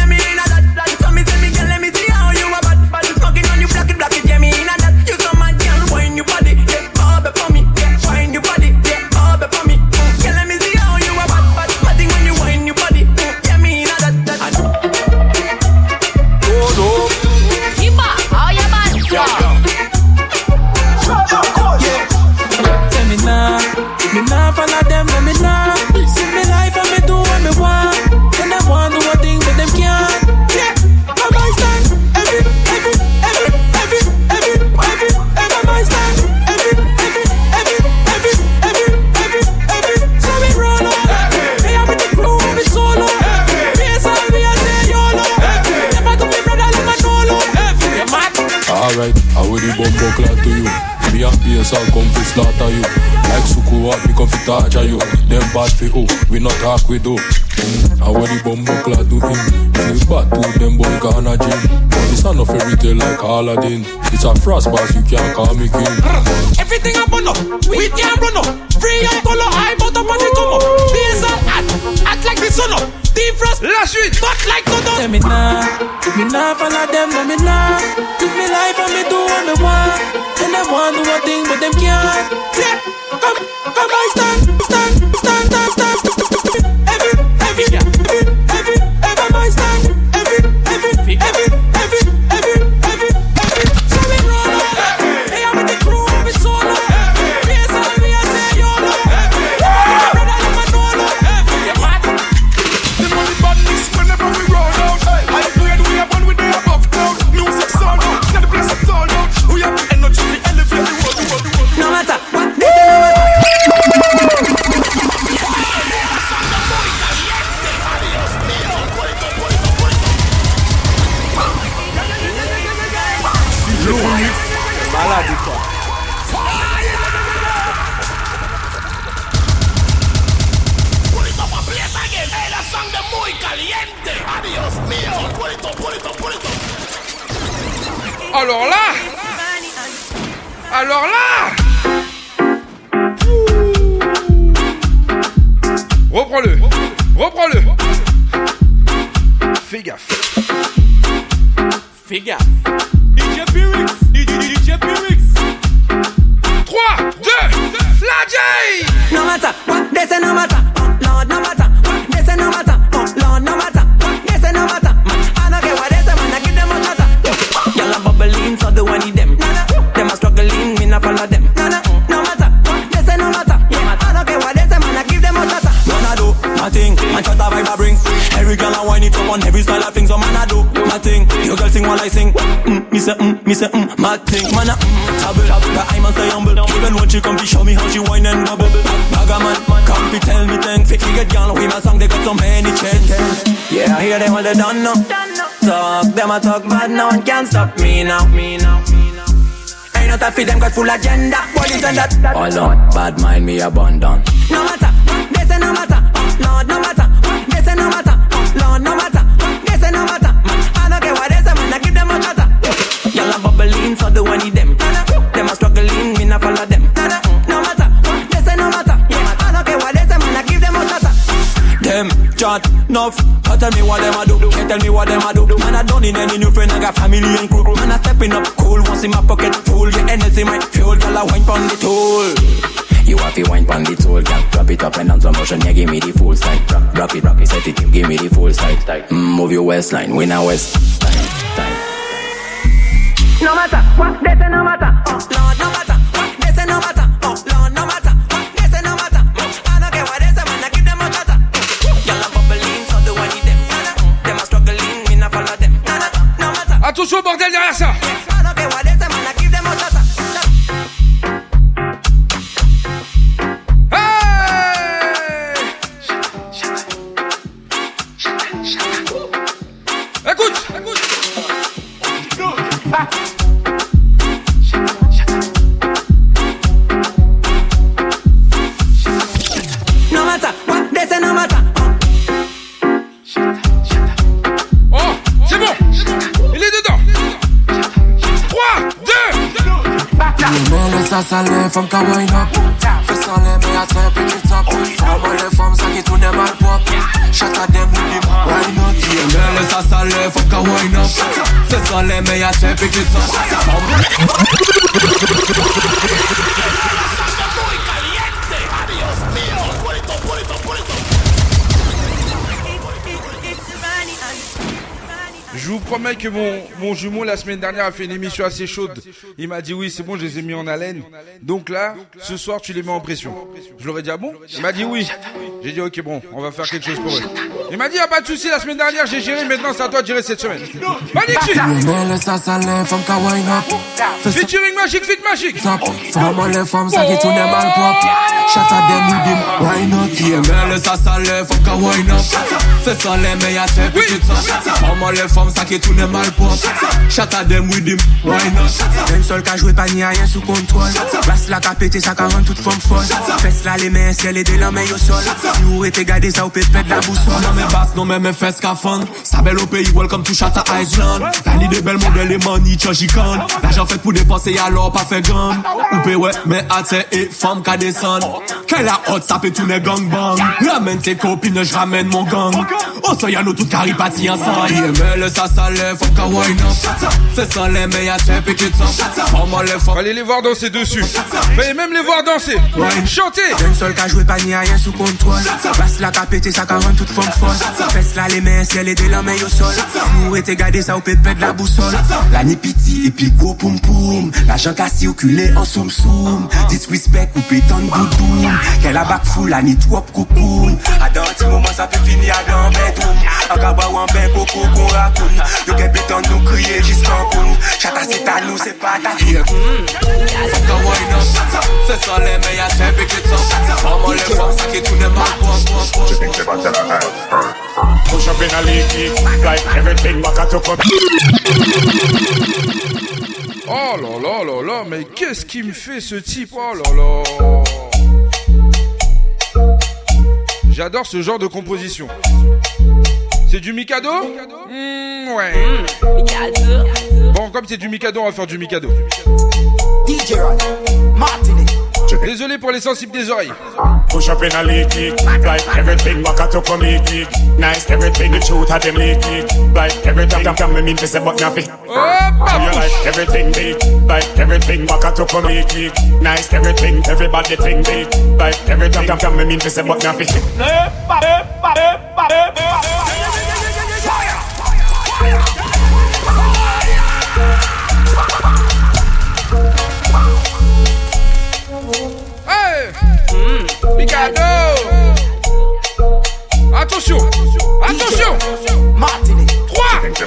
come fi slaughter you. Like Suku up, me come fi torture you. Them bad fi who? We not talk with. Mm. And when the bumbo clad do him, feel bad to them boy gonna gym. But it's not no fairy tale like Aladdin. It's a frost boss, you can't call me king. Everything I burn up, we can't run up. Free eye color, Suite, but like no Tell me nah, me nah follow them, no me nah. Live me life and me do what me want. And them want do one thing, but them can't. Yeah, come, come, I stand, stand, stop me now. Me now. Ain't no time for them got full agenda. What is that? All on, bad mind me abandon. No enough. Can't tell me what them a do. Can't tell me what them a do. Man, I don't need any new friend. I got family and crew. Man, I stepping up cool. Once in my pocket full. Your energy my fuel. Girl, I wine pon the tool. You have to wine pon the tool, girl. Drop it up and down some motion, yeah, give me the full style. Drop, drop it, drop it, set it, give me the full style. Mm, move your waistline, we now west. No matter what they say, no matter. From qui wine up me a les mains, attends un petit top Femme les femmes, ça qui tourne mal pop Shut à them with them, why not? Yeah, mais le a sale, fuck a wine up. Fais sans les me a un petit top Femme Je vous promets que mon, mon jumeau la semaine dernière a fait une émission assez chaude. Il m'a dit oui, c'est bon, je les ai mis en haleine. Donc là, ce soir, tu les mets en pression. Je leur ai dit ah bon? Il m'a dit oui. J'ai dit ok bon, on va faire quelque chose pour eux. Il m'a dit ah pas de souci, la semaine dernière j'ai géré, maintenant c'est à toi de gérer cette semaine. Magnifique Featuring Magic, Fit Magic fom sa ki tou dem al pop Shot at them with him, why not? Yeah, mele sa sale fom ka wine up Fais sans les meilleurs tête petit top Comment les femmes ça qui tourne mal pop Shut them with him, why not? Même seul qu'a joué pas ni rien sous contrôle. Place la qu'a pété ça qu'a rendu toute forme folle. Fesse là les mains ciel et des la main au sol. Si vous êtes gardé ça ou peut pète la boussole. Non mais basse, non mais mes fesses qu'a fun Ça belle au pays, welcome to Shatta Island. La ni de belles modèles et money, change can L'argent fait pour dépenser alors pas fait gamme Ou ouais, mais à et femme qu'a descend. Qu'elle a hot, ça peut tourner gang bang. Ramène tes copines, je ramène mon gang. Oh ça y'a nous toutes caripati ensemble. IML ça ça lève, faut qu'à wine up Fais sans les meilleurs tête et top Comment les femmes Allez les voir danser dessus. Fallait même les voir danser. Chanter. Même seul qu'a joué pas ni rien sous contrôle. Place la pété ça rendu toute forme folle Fesse là les mains ciel et des la main au sol. Vous êtes gardé ça ou peut pète la boussole. La ni piti et puis gros poum poum. L'argent qu'a circulé en soum soum. Disrespect ou pétan boudoum Qu'elle a back full la ni trop cocoon À dans un petit moment ça peut finir à dans bedroom En cabas ou en ben coco qu'on raconte Yo nous crier jusqu'en con Chata c'est à nous c'est pas ta Fuck a wine up. Fais sans les meilleurs tête et top Comment les femmes ça qui tourne mal pop Push up in a leaky, like everything. Oh là là là là, mais qu'est-ce qui me fait ce type? Oh là là J'adore ce genre de composition. C'est du Mikado Mmh, Ouais. Bon, comme c'est du Mikado, on va faire du Mikado. DJ. Désolé pour les sensibles des oreilles. Push up in a like everything back at up on leaky. Nice, everything the truth of them leaky. Like every time them come me mean to say but nothing. So you like everything big, like everything back at up on leaky. Nice, everything, everybody think big. Like every time them come me mean to say but nothing. Ricardo. Attention Attention. Martini. 3, 2,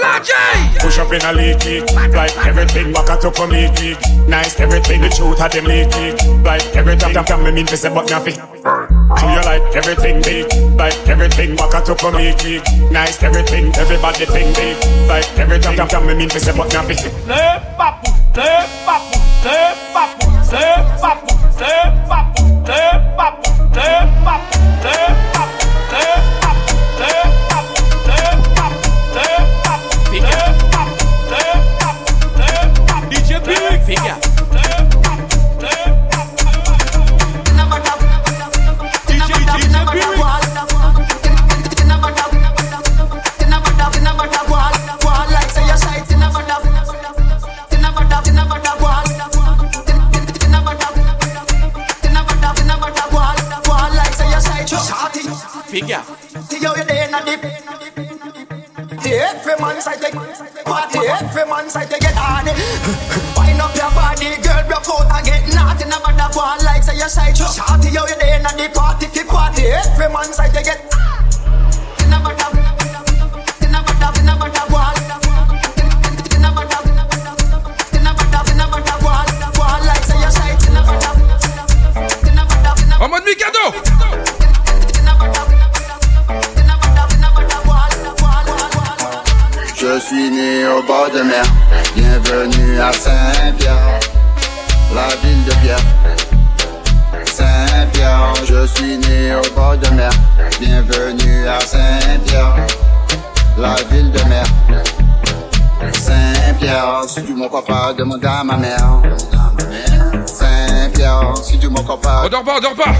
la J. Push up in a league kick Like everything back at up for me kick Nice everything the truth had them leak kick Like everything that can me mean to say but nothing Do you like everything big? Like everything back at up for me kick Nice everything everybody think big. Like everything that can me mean to say but nothing Le papu, le papu, le papu, le papu, le papu. Dead bubble, dead bubble, dead crois pas, on dort pas,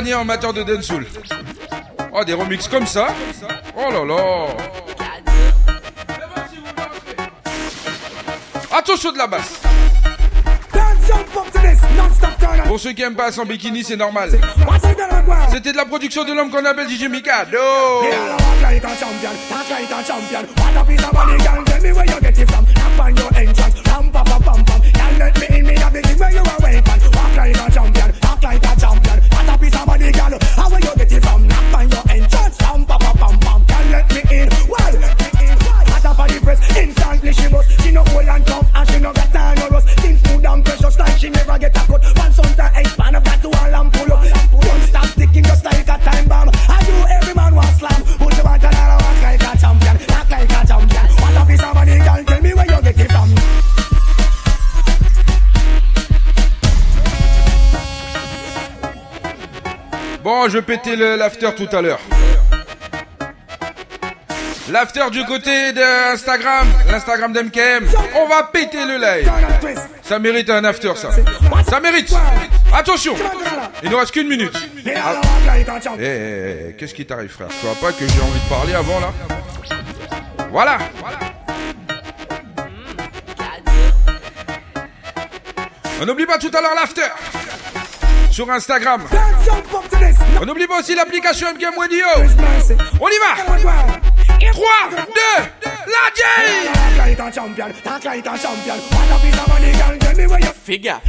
en matière de dancehall. Oh, des remixes comme ça. Oh là là. Attention de la basse. Pour ceux qui aiment pas sans bikini, c'est normal. C'était de la production de l'homme qu'on appelle DJ Mikado. Je vais péter l'after tout à l'heure. L'after du côté d'Instagram, l'Instagram d'MKM. On va péter le live. Ça mérite un after, ça. Ça mérite. Attention, il nous reste qu'une minute. Ah. Qu'est-ce qui t'arrive, frère? Tu vois pas que j'ai envie de parler avant, là Voilà. On n'oublie pas tout à l'heure l'after sur Instagram. On n'oublie pas aussi l'application MGM Radio. On y va 3, 2, la J a a a figure.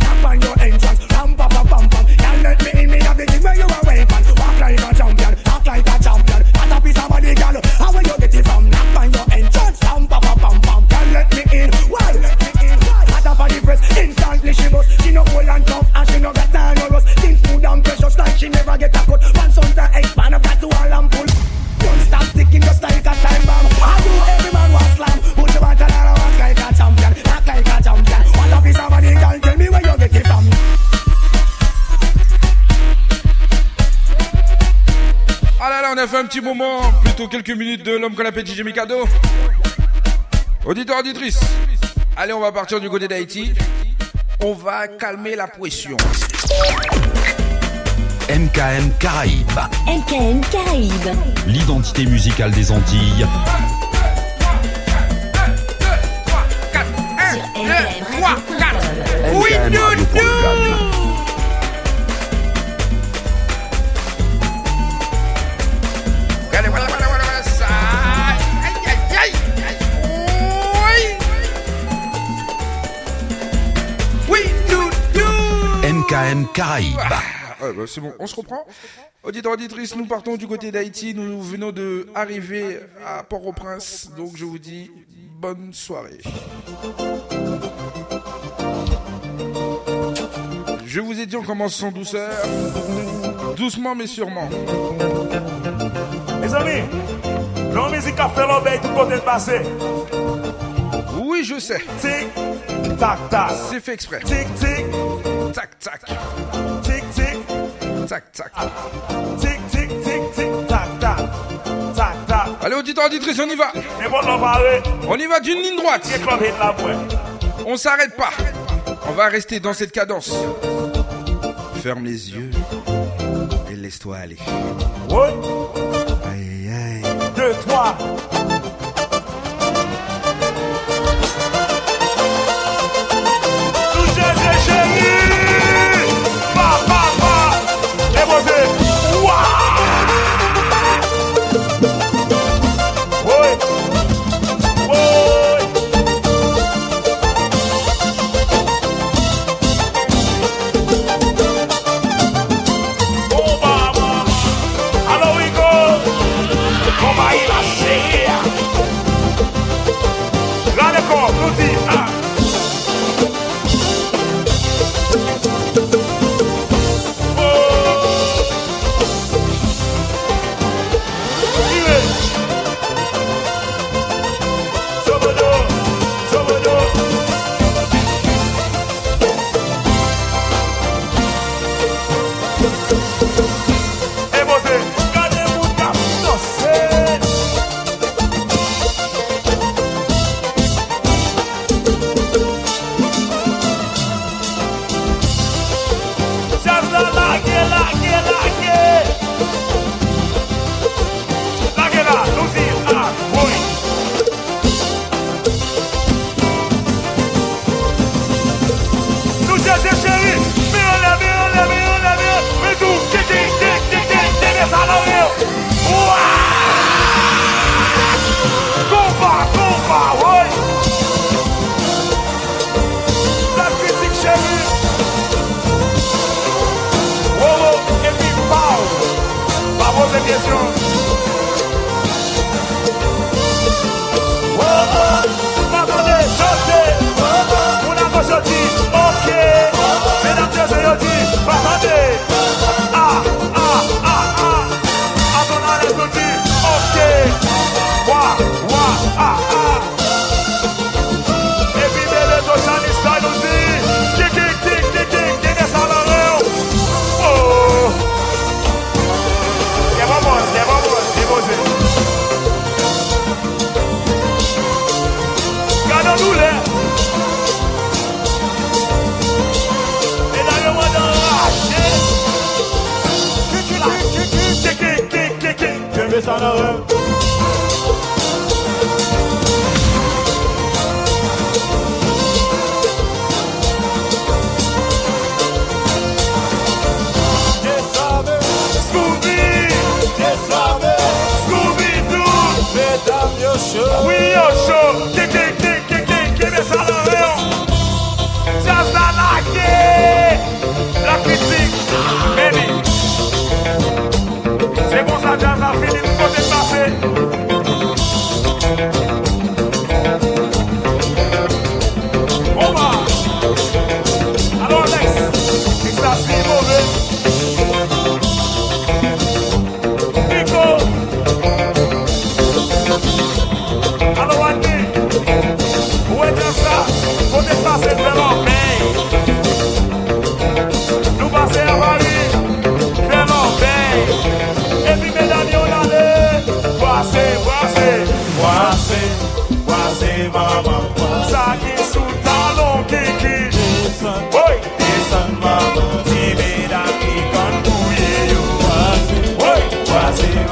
Let me in, me have the thing where you are waiting. Walk like a champion, talk like a champion. A piece of money, girl. How where you get it from? Knock on your entrance, ram pa pa pam pam. Girl, let me in. Well, let me in. Up for the press, instantly she bust. She no old and tough, and she no got she never get a. Ah là là, on a fait un petit moment, plutôt quelques minutes de l'homme qu'on appelle DJ Mikado. Auditeur, auditrice. Allez, on va partir du côté d'Haïti. On va calmer la pression. MKM Caraïbes, MKM Caraïbes. l'identité musicale des Antilles. Oui, MKM Caraïbes. Ouais, bah, c'est bon, on se reprend. Auditeur, auditrice, nous partons du côté d'Haïti. Nous venons de arriver à Port-au-Prince. Donc, je vous dis bonne soirée. Je vous ai dit, on commence sans douceur. Doucement, mais sûrement. Mes amis, non musique a fait l'obéi tout côté de passé. Oui, je sais. Tic, tac, tac. C'est fait exprès. Tic, tic, tac, tac. Tac, tac. Tic, tic, tic, tic, tac, tac. Tac, tac. Allez, auditeur, auditrice, on y va. On y va d'une ligne droite. On s'arrête pas. On va rester dans cette cadence. Ferme les yeux et laisse-toi aller. Aïe, aïe. Deux, trois. another. Scooby-Doo! Mesdames, your show!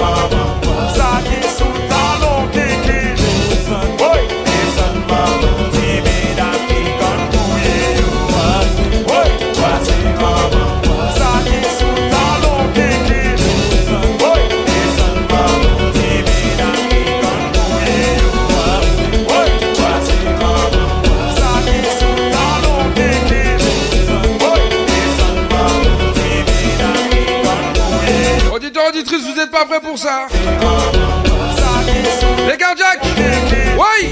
oh pour ça. Les cardiaques, oui.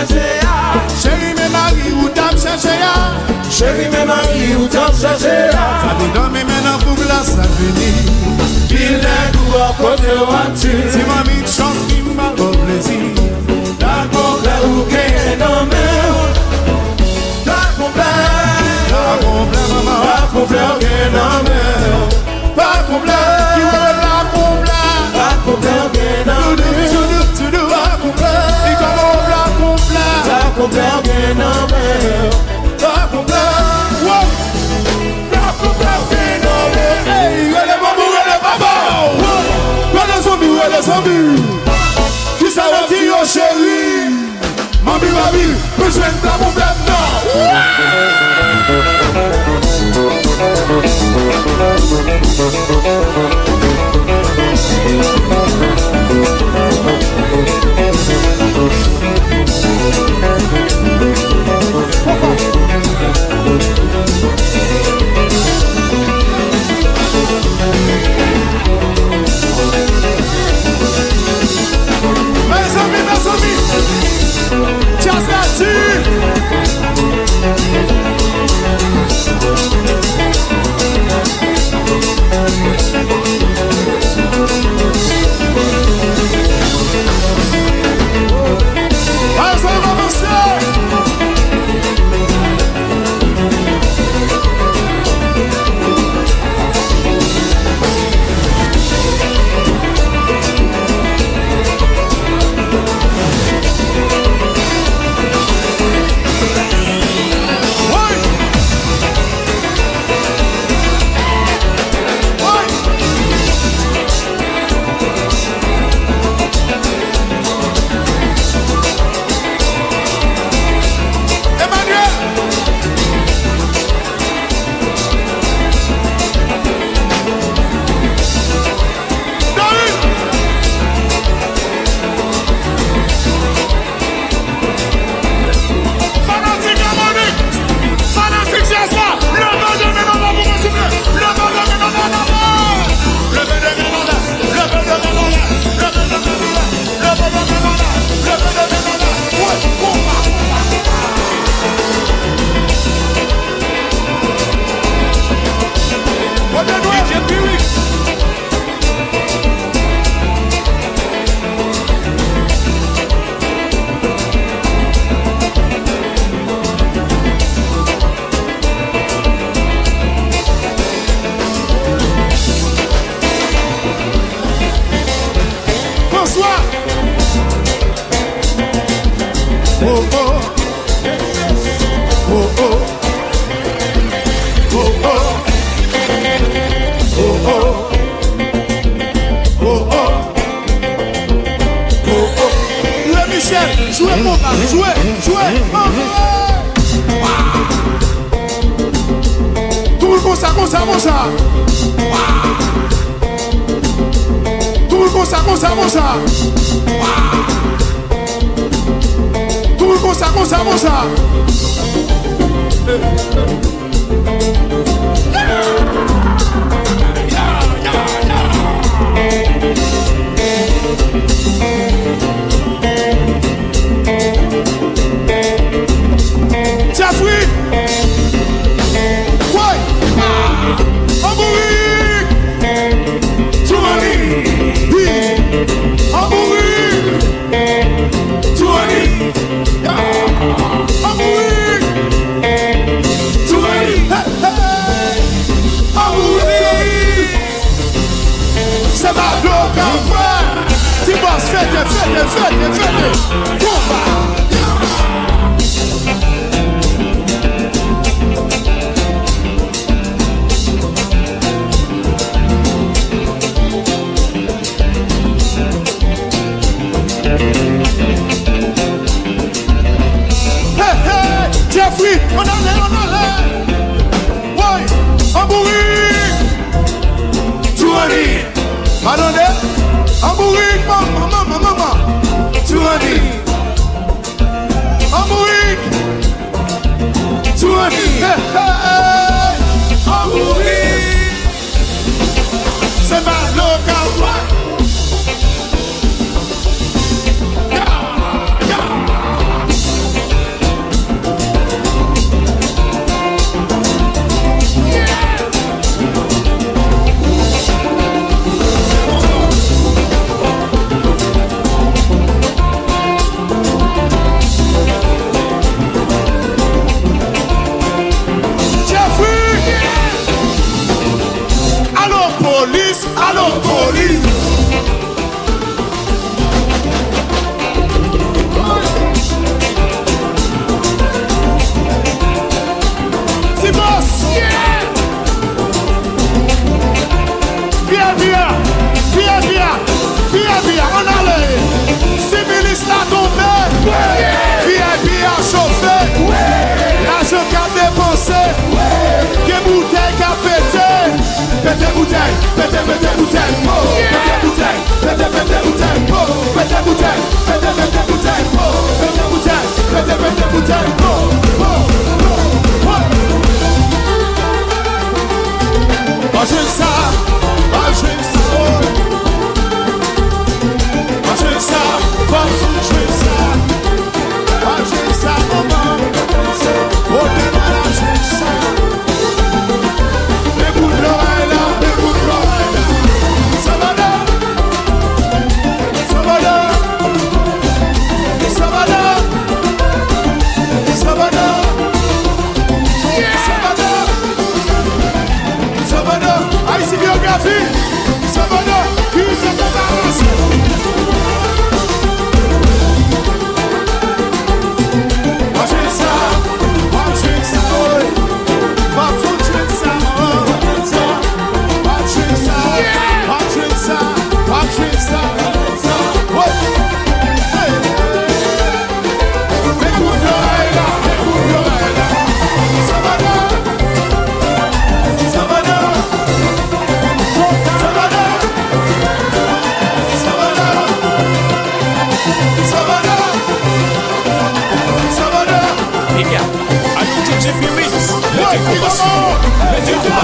chache ya Chéri mè mari ou tam chache ya Chéri mè mari ou tam chache ya Fadi nan mè mè nan pou glas la veni Bilè kou akote wanti Ti mami chans ki mba kobleti Dan kon ple ou keye nan mè Dan kon ple Dan kon ple mama Dan kon ple ou keye nan mè Dan kon ple Dan kon ple ou keye nan mè kon bel gen nan bel La kon bel La kon bel gen nan bel Ey, wele mamou, wele babou Wele zombi, wele zombi Ki sa wati yo cheri Mami, mami, pe jwen ta moun bel nan Wou Música konsa, konsa. Tou konsa, konsa, konsa defende, defende, defende. Yeah. Pète bouteille, pète pète bouteille Pète bouteille, pète pète bouteille Pète bouteille, pète pète bouteille Pète bouteille, pète pète bouteille Anjwen sa, anjwen sa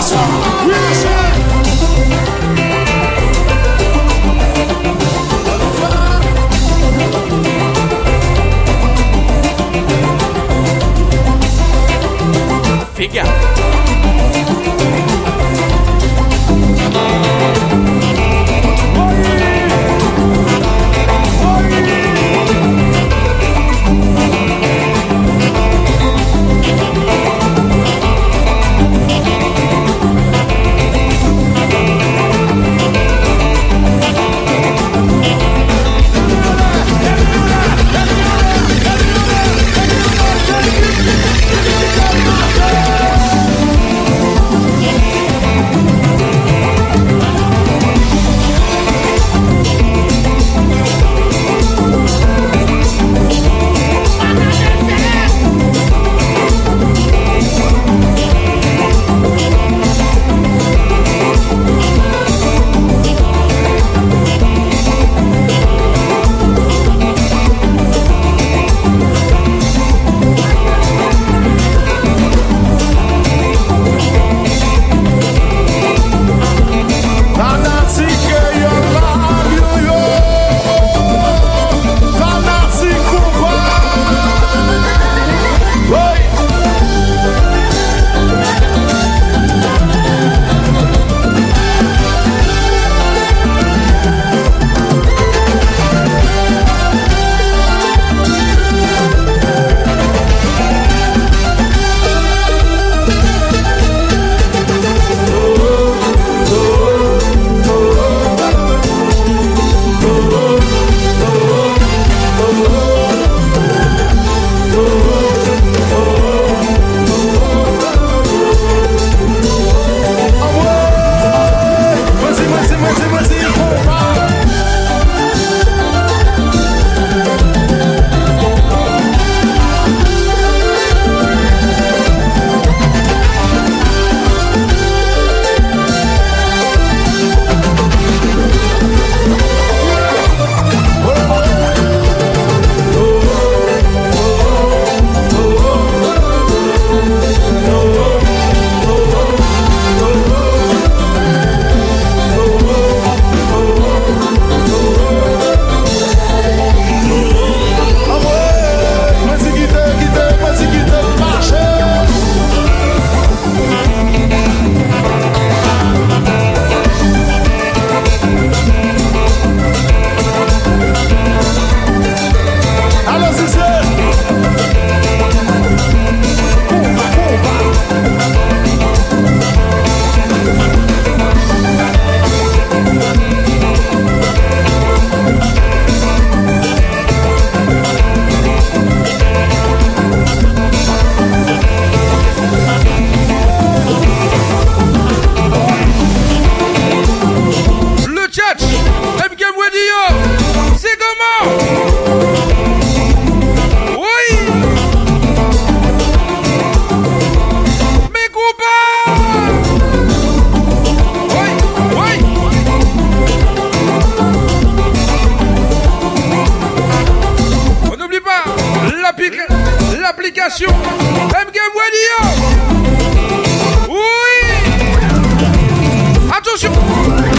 Awesome. application. MGM Radio. Oui. Attention.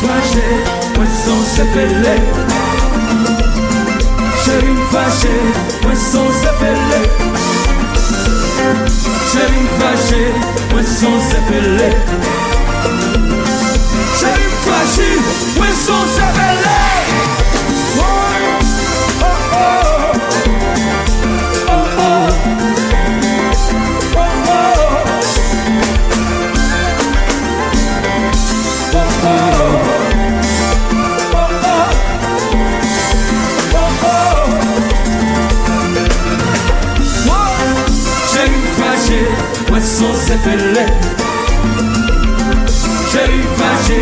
fache, mwen son sepele Chéri m fache, mwen son sepele Chéri m fache, mwen son sepele Chéri m fache, mwen son sepele mwen son zepele Jè yu fache,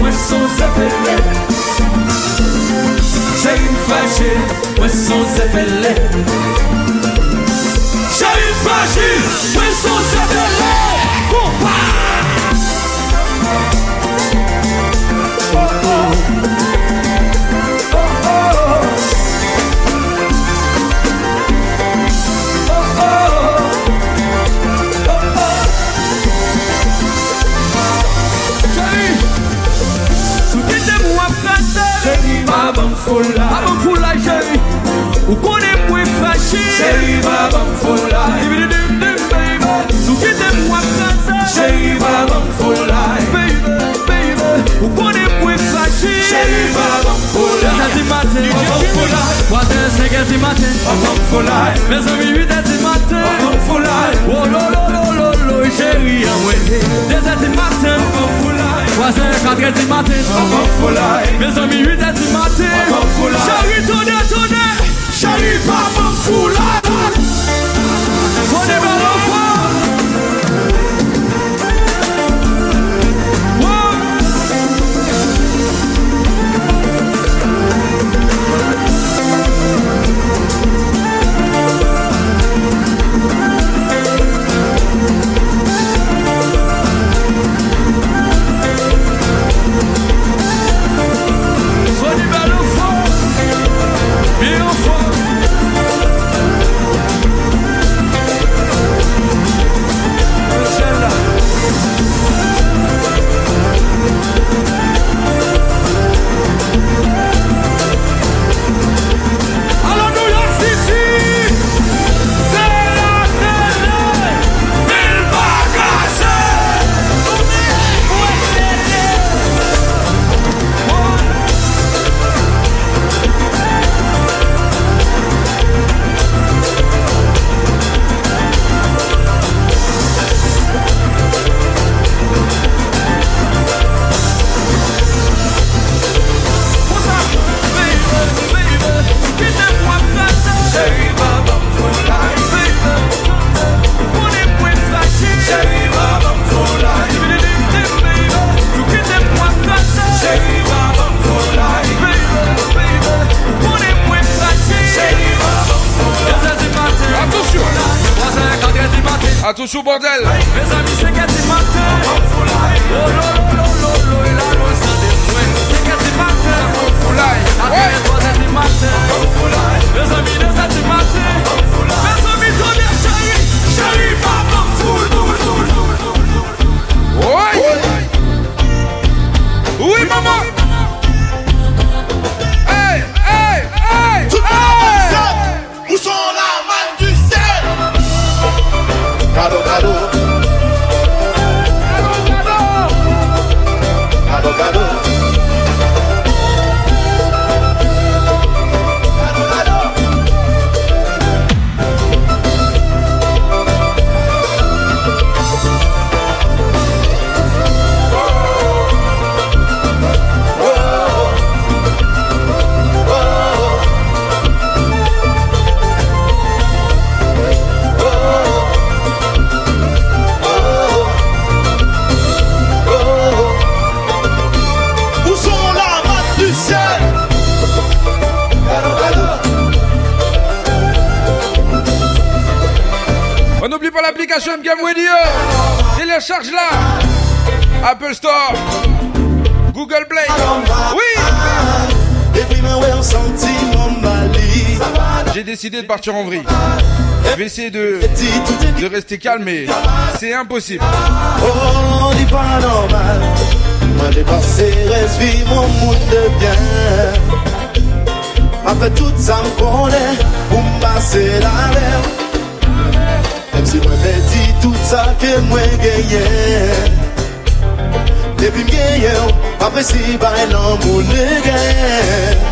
mwen son zepele Jè yu fache, mwen son zepele Jè yu fache, mwen son zepele Abon fola bon chéri Ou konen mwen fache Chéri babon fola Sou kite mwen kase Chéri babon fola Ou konen mwen fache Chéri babon fola Babon fola 3 et 5 et 6 matin. Babon fola Mes amis 8 et 6 matin. Babon fola bon Oh lo lo lo lo lo Chéri amwe 2 et 6 matin. Wazè, katre di maten Akan folay Mè zami, 8 et di maten Akan folay Chari tonè, tonè Chari pa man folay Sonè balon su bordel. Décidé de partir en vrille. Je vais essayer de, de rester calme, mais c'est impossible. Oh, dit pas normal. Moi dépassé, reste vivre mon mood de bien. Après tout ça me connaît. Pour me passer la mer Même si moi dit tout ça que moi gagné. Depuis me gagné Après si bah l'amour ne gagne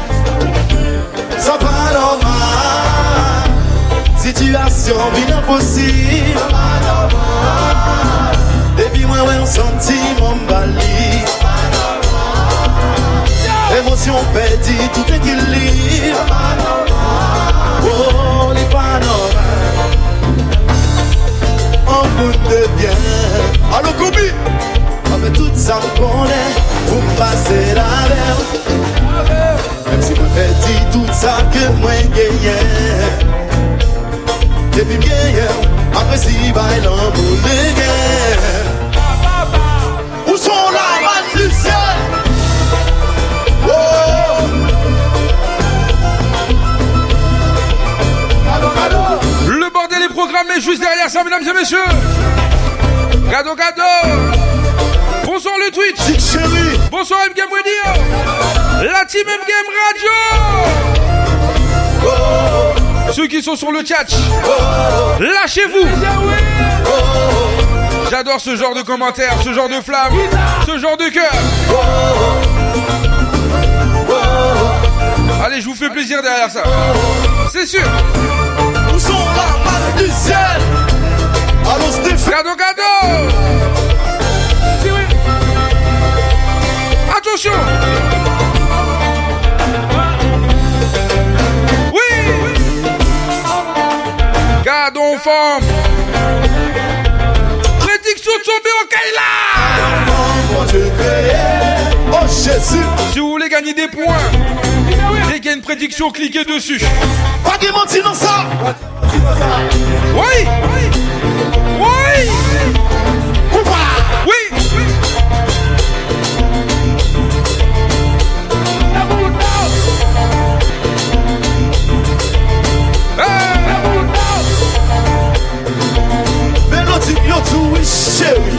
Sityasyon vin aposib Soma normal Depi mwen wè yon santi mwen bali. Soma normal Emosyon pedi tout ekilib Soma normal Oh, li pa normal An moun de bien Alo Koumi Ame ah, tout sa m konen Pou m pase la ver Mèm si mwen pedi tout sa ke mwen genyen la du Oh Le bordel est programmé juste derrière ça, mesdames et messieurs. Cadeau, cadeau. Bonsoir le Twitch. Bonsoir M Game Radio. La team M Game Radio. Ceux qui sont sur le chat, lâchez-vous. J'adore ce genre de commentaires, ce genre de flamme, ce genre de cœur. Allez, je vous fais plaisir derrière ça. C'est sûr. Où sont la du ciel Stéphane cadeau Attention Prédiction de tomber en Kaila. Oh Si vous voulez gagner des points Dès qu'il y a une prédiction, cliquez dessus. Pas de mentir dans ça. Oui Oui Yo tou e chewi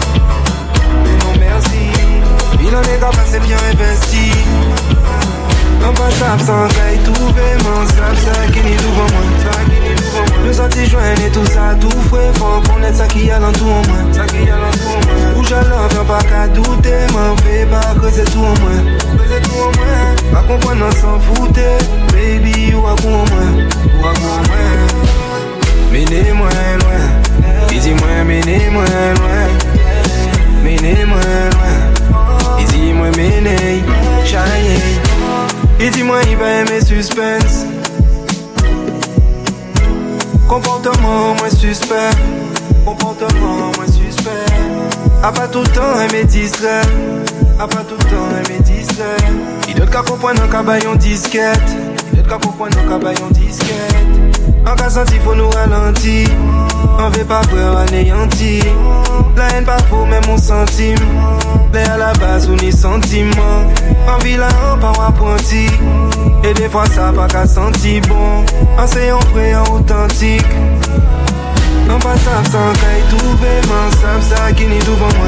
Capable c'est bien investi On pas savent sans caille tout vraiment Savent ça qui ni devant moi Nous sortis joindre et tout ça tout Faut ça qui tout en moi. Où j'allais viens pas qu'à douter M'en fais pas que c'est tout en moi. Pas comprendre on s'en foutait. Baby ou à en moi? Ou à en moi? Menez-moi loin. Dis-moi menez-moi loin. Menez-moi loin Menez Chaye Et dis-moi il va aimer suspense. Comportement moins suspect. Comportement moins suspect. A pas tout le temps aimer distrait. A pas tout le temps aimer distrait. Il doit qu'à comprendre un cabayon disquette. Il doit qu'à comprendre un cabayon disquette. En cas senti faut nous ralentir. On veut pas voir anéanti La haine pas faux même mon centime Les à la base ou ni sentiment. En vilain pas ou apprenti. Et des fois ça pas qu'à sentir bon. En c'est en vrai en authentique. On pas savent sans caille tout vraiment. Savent ça qui ni devant moi.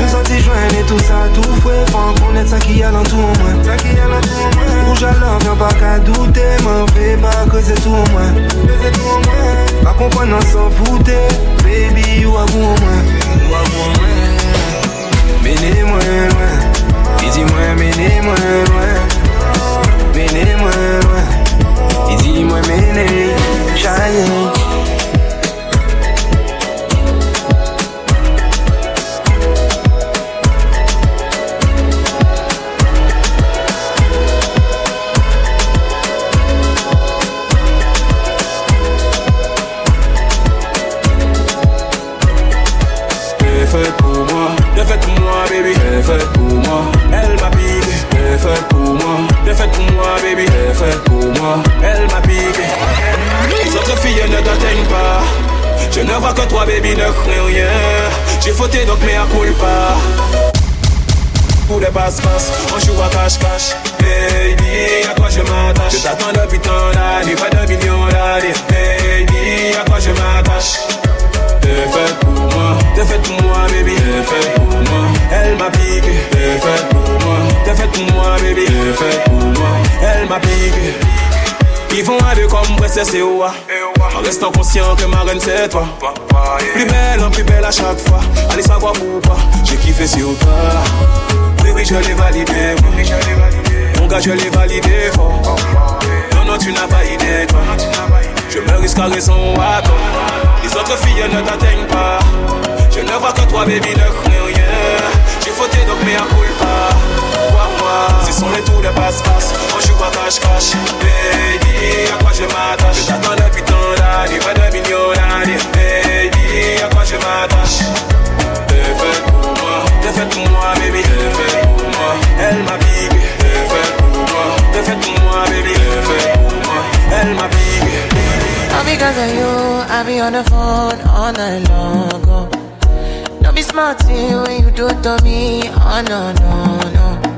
Nous sortis joindre et tout ça tout fouet Faut connaître ça qui y a dans tout en moi. Ça qui y a dans tout en moi. Où j'allais viens pas qu'à douter. M'en fais pas que c'est tout en moi. Que c'est tout en moi. Pas comprendre on s'en foutait. Baby ou à vous en moi Ou à vous en moi Menez-moi loin Et dis-moi menez-moi loin Menez-moi loin Et dis-moi menez Chaye baby, ne crains rien. J'ai fauté donc mais à culpa. Pour les passe-passe, on joue à cache-cache. Baby, à toi je m'attache? Je t'attends depuis tant d'années, pas de millions d'années. Baby, à toi je m'attache? T'es faite pour moi, t'es faite pour moi, baby. T'es pour moi, elle m'a piqué. T'es faite pour moi, t'es pour moi, baby. T'es pour moi, elle m'a piqué. Ils vont à deux comme princesse et Oua. En restant conscient que ma reine c'est toi. Plus belle, plus belle à chaque fois. Allez savoir pourquoi, j'ai kiffé sur toi. Oui, oui, je l'ai validé. Mon gars, je l'ai validé fort. Non, non, tu n'as pas idée. Je me risque à raison à toi. Les autres filles ne t'atteignent pas. Je ne vois que toi, baby, ne crains rien. J'ai fauté donc, mais à culpa. Moi, moi, ce sont les tours de passe-passe. Cache-cache. Baby, à quoi je m'attache? Je t'attends depuis pas de. Baby, à quoi je m'attache? Pour moi, t'es faite pour moi, baby. T'es faite pour moi, elle m'a piqué. T'es faite pour moi, t'es faite pour moi, baby. T'es faite pour moi, elle m'a piqué. All because of you, I be on the phone all night long. Oh. Don't be smart when you do it to me. Oh no, no, no.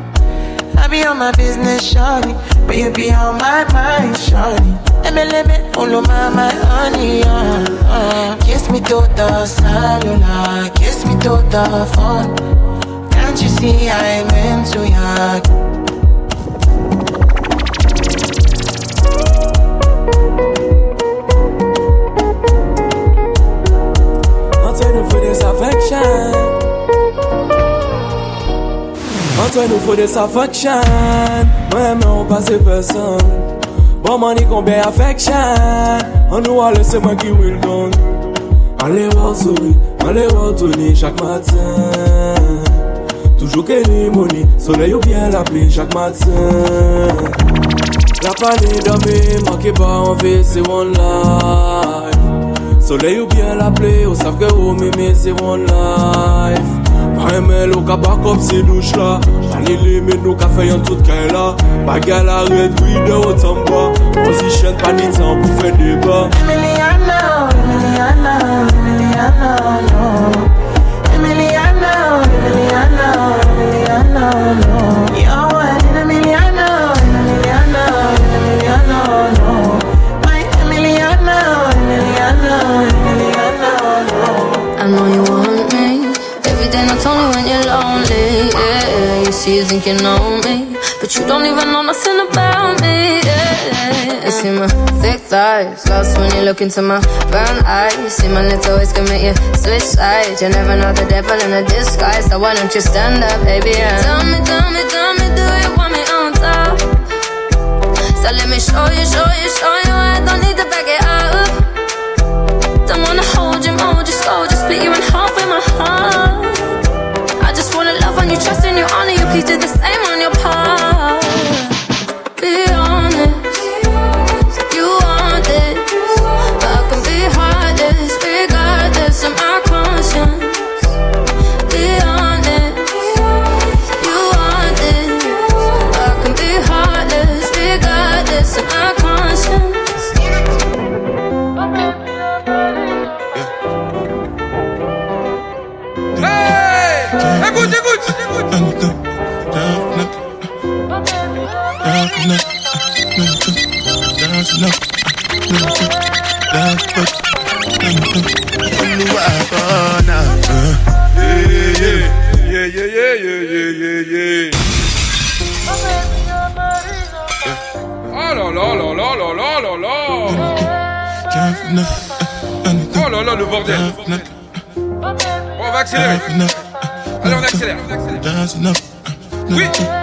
Be on my business, shawty. But you be on my mind, shawty. All of my, my honey, uh, uh. Kiss me to the cellular, kiss me to the phone. Can't you see I'm into ya? Affection Entre nou fode sa fakshan Mwen mwen ou pase pesan Bon mani konbe afekshan An nou ale seman ki wil don An le waw sori, an le waw toni chak matin. Toujou ke li moni, soley ou bien la pli chak matin. La pani dame, manke pa anve se one life. Soley ou bien la pli, ou sav ke ou mimi se one life. Mwen men lo kabakop se douch la Ni limit nou ka fè yon tout kè la. Bagal a red, wide ou tamba Position pa ni tan pou fè deba Emiliana, Emiliana, Emiliana, no Emiliana, Emiliana, Emiliana, no See you think you know me, but you don't even know nothing about me. Yeah. You see my thick thighs, lost when you look into my brown eyes. You See my little ways make you switch sides. You never know the devil in a disguise, so why don't you stand up, baby? Yeah. Tell me, tell me, tell me, do you want me on top? So let me show you, show you, show you. I don't need to back it up. Don't wanna hold you, mold you slow, just split you in half with my heart. You do the same on your part. Oh là là le bordel. Bon, on va accélérer. Allez on accélère, on accélère. Oui, oui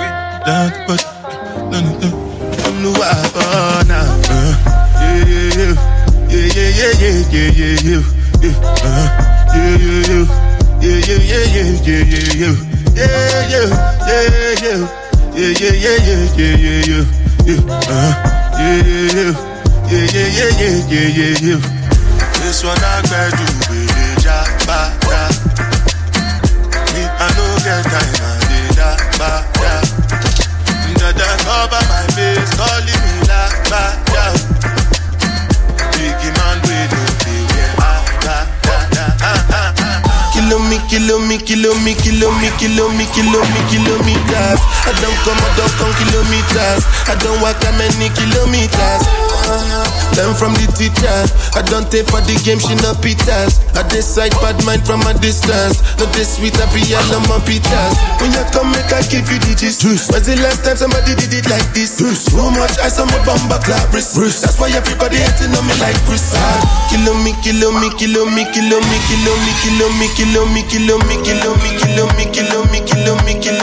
Kilo me, kilo me, kilo me, kilo me, kilo me, kilometers. I don't come, I don't come kilometers. I don't walk that many kilometers. Uh, Learn from the teacher. I don't take for the game, she no pitas. I decide bad mind from a distance. Not this sweet, I be all on my pitas. When you come, make I give you the gist. When's the last time somebody did it like this? Too much ice on my bumper clap wrist. That's why everybody hating on me like Chris. Ah, Kilo me, kilo me, kilo me, kilo me, kilo me, kilo me, kilo me, kilo me, kilo me, kilo me, kilo me, kilo me, kilo me, kilo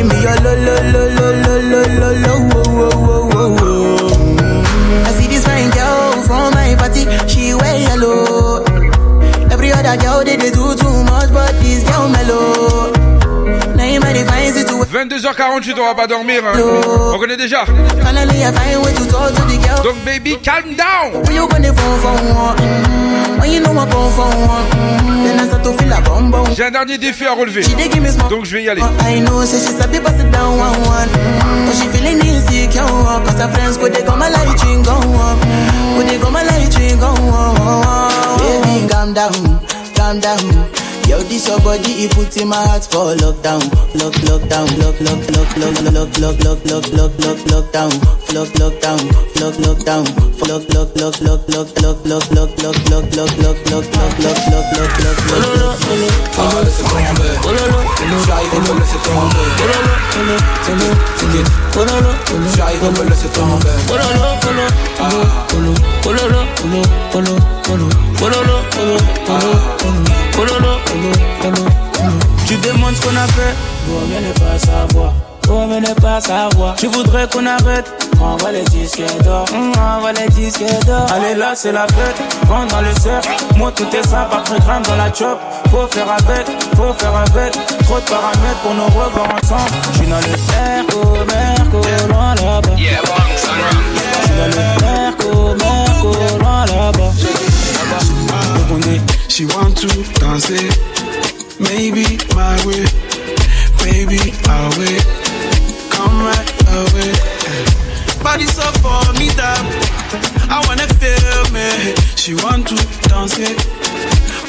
give me your lo, lo, lo, lo, lo, lo, lo, lo, oh, oh, oh, oh, oh. Mm. I see this fine girl from my party, she wear yellow. Every other girl they, they do too much, but this girl mellow. Now in my divine situation. 22h48, on va pas dormir. hein. On connaît déjà. Finally, I find way to talk to the girl. Donc, baby, calm down. Mm? Mm. J'ai un dernier défi à relever. Donc, je vais y aller. Mm. Yo, this your body, it put in my heart for lockdown. Lock, lockdown, lock, lock, lock, lock, lock, lock, lock, lock, lock, lock, lockdown. Lock, lock, lockdown. Lock, lock, lock, lock, lock, lock, lock, lock, lock, lock, lock, lock, lock, lock, lock, lock, lock, lock, lock. Ah, laisse tomber. J'arrive, on me laisse tomber. J'arrive, on me laisse tomber. Tu demandes ce qu'on a fait, vaut mieux ne pas savoir. Faut mais ne pas savoir. Je voudrais qu'on arrête? Envoie les disques d'or, mm, envoie les disques d'or. Allez là, c'est la fête, prends dans le cercle. Moi, tout est très grammes dans la chop. Faut faire avec, faut faire avec. Trop de paramètres pour nous revoir ensemble. J'suis dans le Merco, Merco, loin là-bas. Yeah, J'suis dans le Merco, Merco, loin là-bas. She want to dance it, maybe my way, baby our way, come right away. Body so for me that I wanna feel me. She want to dance it,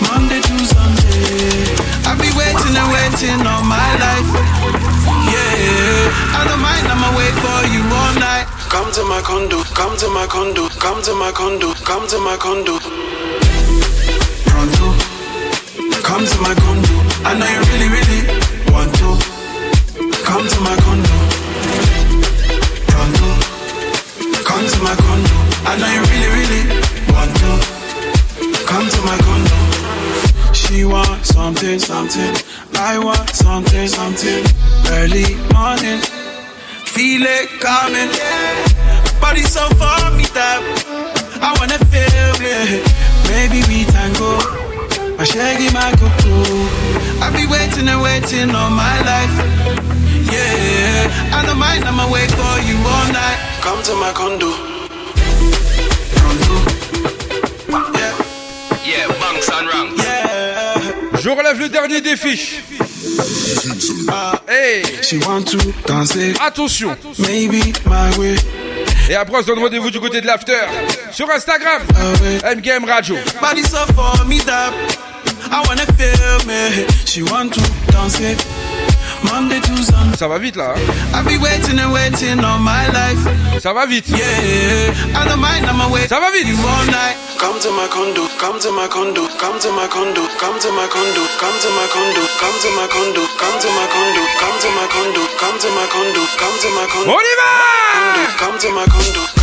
Monday to Sunday. I be waiting and waiting all my life. Yeah, I don't mind, I'ma wait for you all night. Come to my condo, come to my condo, come to my condo, come to my condo. Pronto, come to my condo. I know you really, really want to. Come to my condo. Come to my condo. I know you really, really want to. Come to my condo. She want something, something. I want something, something. Early morning, feel it coming. Body so for me that I wanna feel it. Maybe we tango. My shaggy, my cuckoo. I be waiting and waiting all my life. Yeah, I don't mind, I'ma wait for you all night. Come to my condo. Yeah, banks and rank. Je relève le dernier défi. Hey. She want to dance it. Attention. Maybe my way. Et après, on se donne rendez-vous du côté de l'after. Sur Instagram. MGM Radio. Body so for me that I wanna feel me. She want to dance Ça va vite là. Hein? I be waiting and waiting all my life. Ça va vite. Yeah, I don't mind, I'ma wait. Ça va vite. You all night. Come to my condo, come to my condo, come to my condo, come to my condo, come to my condo, come to my condo, come to my condo, come to my condo, come to my condo, come to my condo. On y va! Come to my condo,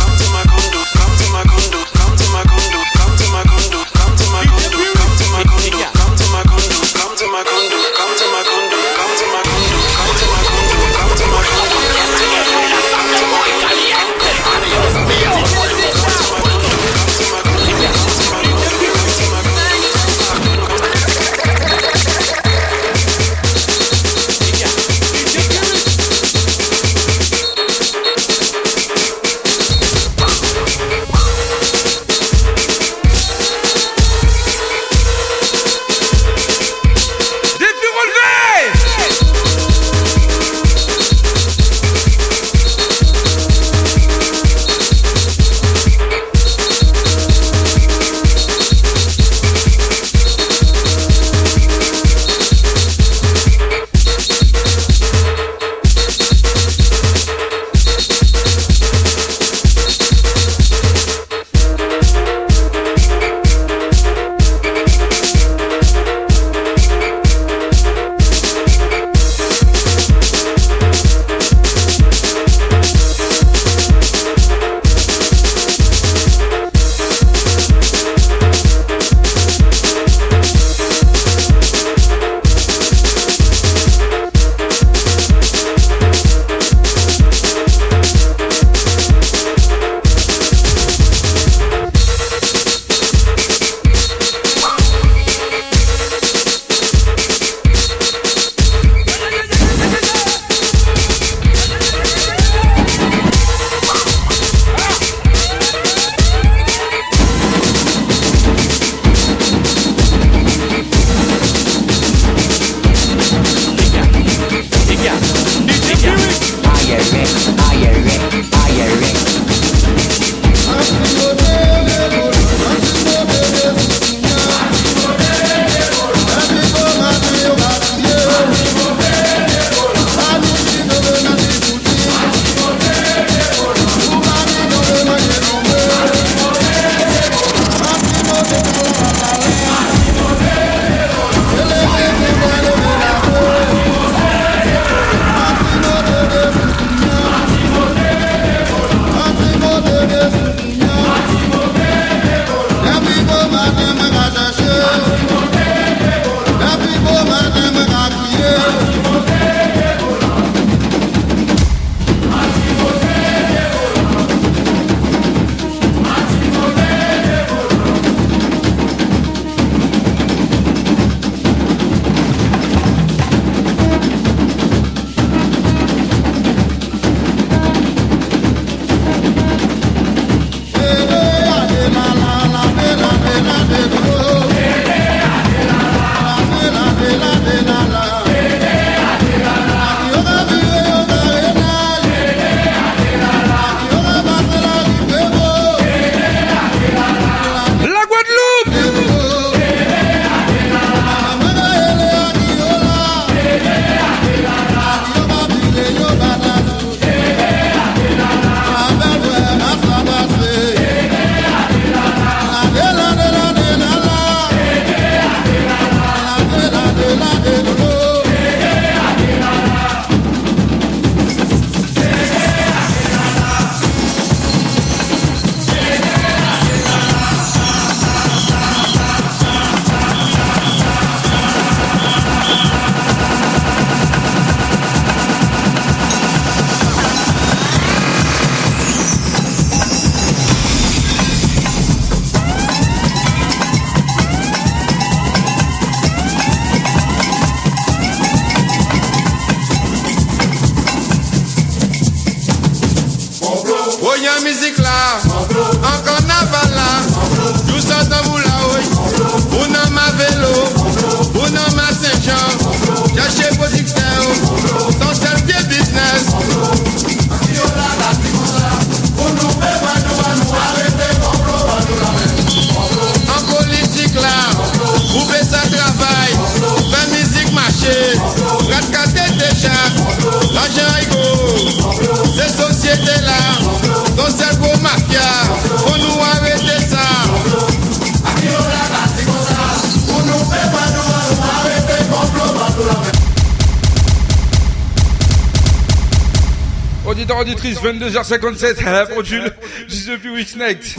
22h57 à la pendule du Few Weeks Next.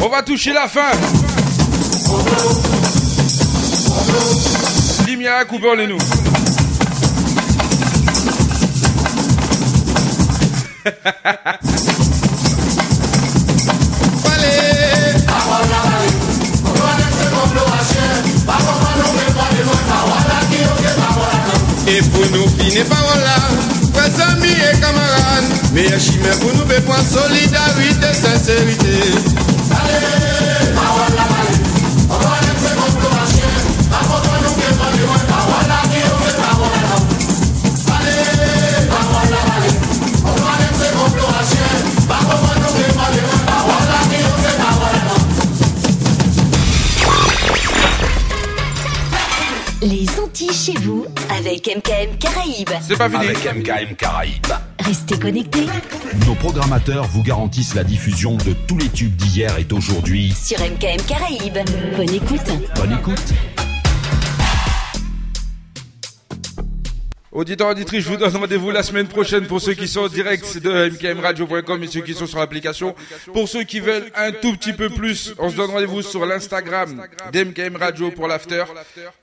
On va toucher la fin. Limia, coupez les nous. Et pour nous finir par là, zami e kamaran Me yashime pou nou bepon solidarite, sincerite Ale, mawala male avec MKM Caraïbes. C'est pas fini. Avec MKM Caraïbes. Restez connectés Nos programmateurs vous garantissent la diffusion de tous les tubes d'hier et d'aujourd'hui. sur MKM Caraïbes. Bonne écoute. Bonne écoute. Auditeurs, auditrices, je vous donne rendez-vous la semaine prochaine pour ceux qui sont en direct de mkmradio.com et ceux qui sont sur l'application. Pour ceux qui veulent un tout petit peu plus, on se donne rendez-vous sur l'Instagram d'MKM Radio pour l'after.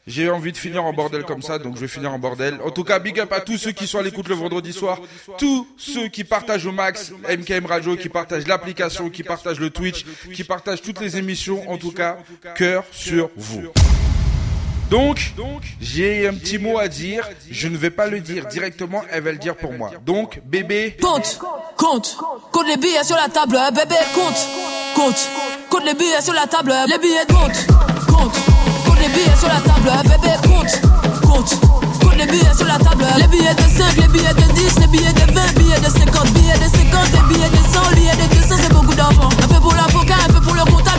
J'ai envie de finir en bordel comme ça, donc je vais finir en bordel. En tout cas, big up à tous ceux qui sont à l'écoute le vendredi soir, tous ceux qui partagent au max MKM Radio, qui partagent l'application, qui partagent le Twitch, qui partagent toutes les émissions. En tout cas, cœur sur vous. Donc, j'ai un petit mot à dire. Je ne vais pas le dire directement, elle va le dire pour moi. Donc, bébé. Compte, compte, compte les billets sur la table, euh, bébé, compte, compte, compte les billets sur la table, euh, les billets compte, compte, compte les billets sur la table, euh, bébé, compte, compte, compte les billets sur la table, les billets de 5, les billets de 10, les billets de 20, billets de 50, billets de 50, les billets de 100, billets de 200, c'est beaucoup d'argent. Un peu pour l'avocat, un peu pour le comptable,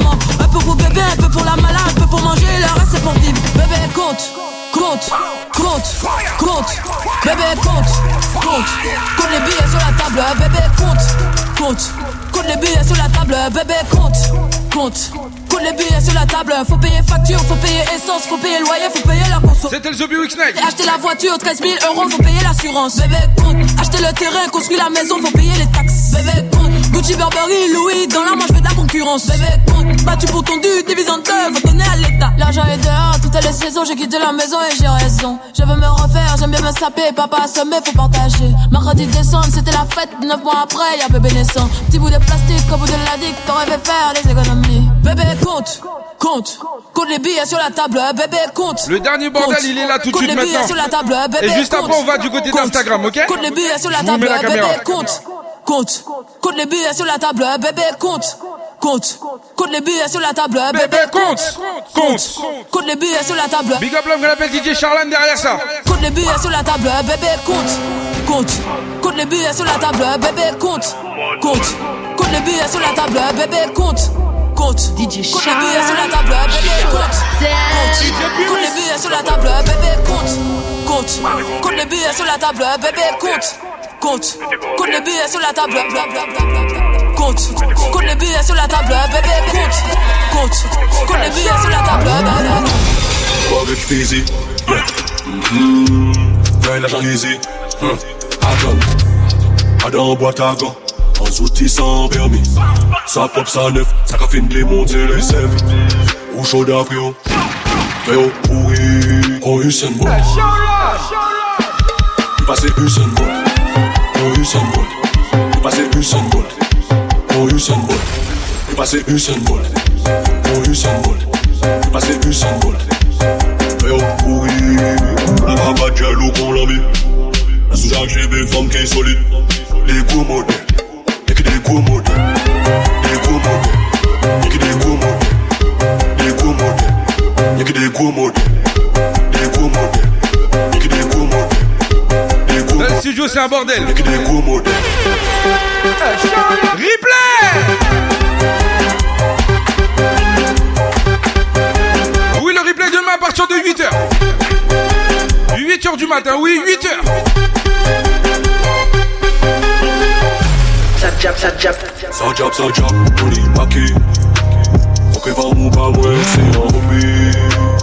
un peu pour bébé, un peu pour la malade, un peu pour manger, le reste c'est pour vivre. Bébé, compte, compte, compte, compte, bébé, compte, compte, compte les billets sur la table, bébé, compte, compte, compte les billets sur la table, bébé, compte, compte, compte les billets sur la table, faut payer facture, faut payer essence, faut payer loyer, faut payer la conso. C'était le Week Night. Acheter la voiture, 13 000 euros, faut payer l'assurance. Bébé, compte, acheter le terrain, construire la maison, faut payer les taxes. Bébé, compte, Gucci, Burberry, Louis, dans la manche, je fais de la concurrence. Bébé, compte, battu pour ton dû, divise en deux, faut donner à l'État. L'argent est dehors, toutes les saisons, j'ai quitté la maison et j'ai raison. Je veux me refaire, j'aime bien me saper, papa assommé, faut partager. Mercredi décembre, c'était la fête, 9 mois après, y'a bébé naissant. Petit bout de plastique, au bout de la dick, t'aurais fait faire des économies. Bébé, compte, compte, compte les billets sur la table, bébé, compte. Le dernier bordel, Compte. il est là tout de Compte suite les billets maintenant. sur la table, bébé, Et juste compte. après, on va du côté Compte. d'Instagram, ok Compte les billets sur la Je table, la bébé, compte. Compte. Compte les billets sur la table, bébé, compte. Compte. Compte les billets sur la table, bébé, compte. Compte. Compte les billets sur la table. Big up l'homme appelle DJ Charlane derrière ça. Compte les billets sur la table, bébé, compte. Compte. Compte les billets sur la table, bébé, compte. Compte. Compte les billets sur la table, bébé, compte. Compte. DJ Compte les billets sur la table, bébé, compte. Compte. Compte les billets sur la table, bébé, compte. Compte. Compte les billets sur la table, bébé, compte. Compte. Compte les billets sur la table, compte. Compte les billets sur la table, bébé, compte. Compte. Compte les billets sur la table, bébé. Avec Fizzy. Ouais, l'argent easy. Adam, Adam boîte à gants. En outils sans permis. Ça pop, ça neuf. Ça qu'a fini de monter les sèves. Ou chaud oh. Frérot, pourri. Oh, Usain Bolt. Passait Usain Bolt. Oh, Usain Bolt. Passait Usain Bolt. Oh, Usain Bolt. Passait Usain Bolt. Oh, Usain Bolt. Passait Usain Bolt. Frérot, pourri. La rabat jaloux qu'on l'a mis. La sous-jacque, j'ai qui. Les. Le studio, c'est un bordel. Replay Oui, le replay demain à partir de 8h. 8h du matin, oui, 8h. Ça jab, ça jab. Ça ça. On est maqué. Ok, va mon ouais, c'est hobby.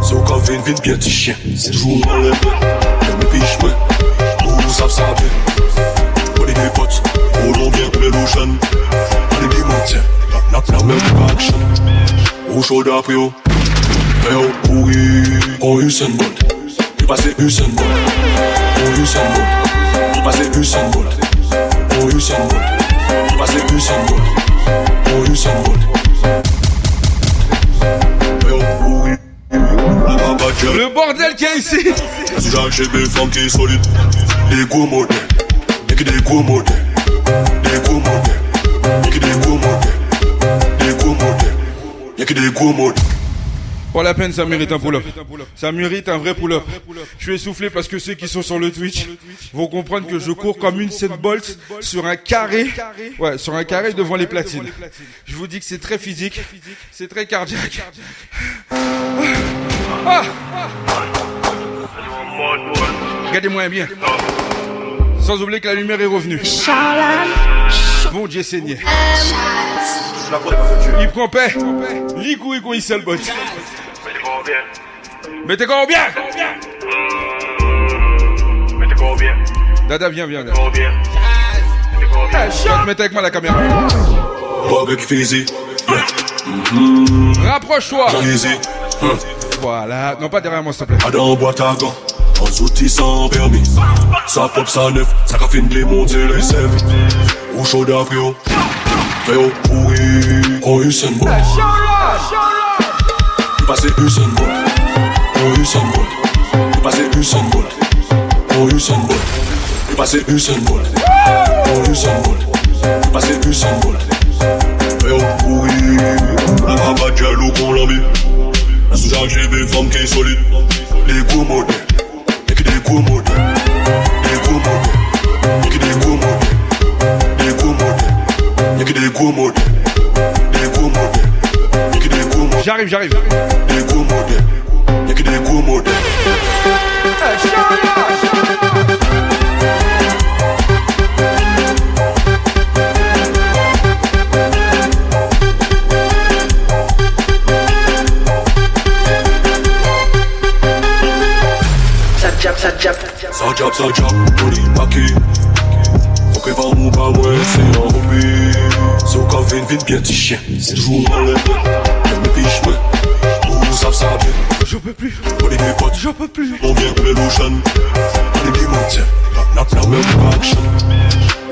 C'est au café, vite bien, petit chien. C'est toujours ça bien. On est des potes. On est des montagnes, la, même action. Au chaud d'après, oh. Oh, pourri. Oh Usain Bolt. Le bordel qu'il y a ici Si j'ai des femmes qui sont solides. Des gros modèles. Des gros modèles. Des gros modèles. Des gros modèles. Des gros modèles. Y'a que des gros modèles Pour la peine, ça mérite un pull-up. Ça mérite un vrai pull-up. Je suis essoufflé parce que ceux qui sont sur le Twitch vont comprendre que je cours comme une 7 bolts sur un carré. Ouais, sur un carré devant les platines. Je vous dis que c'est très physique, c'est très cardiaque. Ah Regardez-moi bien. Sans oublier que la lumière est revenue. Bon Dieu Seigneur. Il prend paix. Likou, likou, il seul bot. Mettez combien Mettez combien Dada, viens, viens. viens. Tu vas te mettre avec moi la caméra. Bobek Fizi Rapproche-toi. Voilà. Non, pas derrière moi, s'il te plaît. Adam boîte à gants En outils sans permis Ça pop, ça neuf Ça caffine les monter les Au chaud d'après oh Mais oh, Oh, Usain Bolt Il passé Usain Bolt Oh, Usain Bolt Il passé Usain Bolt Oh, Usain Bolt Il passé Usain Bolt Oh, Usain Bolt Il passé Usain Bolt oui La rabat qu'on l'a mis La sous-jacques, j'ai des femmes qui sont solides. Les gros modèles. Des gros modèles. Des gros modèles. Des gros modèles gros modèles Ça jappe, ça jappe. Ça jappe, ça jappe, on que va mon pas moi, c'est un hobby. Au café, une vite bien petit chien C'est toujours en l'air J'aime les piches, moi Nous savent ça bien. Je peux plus. On est des potes, j'en peux plus. On vient comme l'ocean On est des montagnes La, la, la même action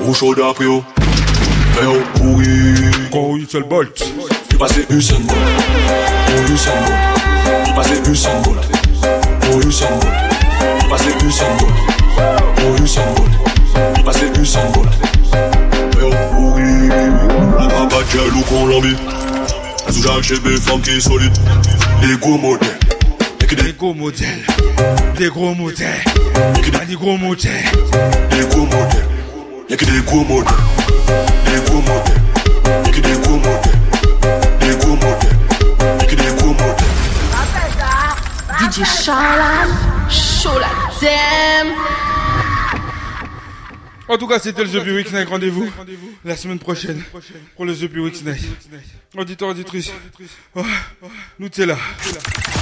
Au chaud d'après, oh. Mais oh, oui Oh, une seule bolt Il passé Usain Bolt Oh, Usain Bolt Il passé Usain Bolt Usain Bolt Il passé Usain Bolt Usain Bolt Il passé Usain Bolt Mais oh, oui La rabat jaloux qu'on l'a mis La sous-jacques, j'ai des femmes qui sont solides Des gros modèles Des gros modèles. Des gros modèles. Des gros modèles. Des gros modèles Y'a que des gros modèles Des gros modèles Y'a que des gros modèles Des gros modèles Y'a que des gros modèles DJ Charlotte, show la damn. En tout cas, c'était le The Week Night. Rendez-vous la semaine prochaine pour le The Week Night. Auditeur, auditrice, oh, nous t'es là.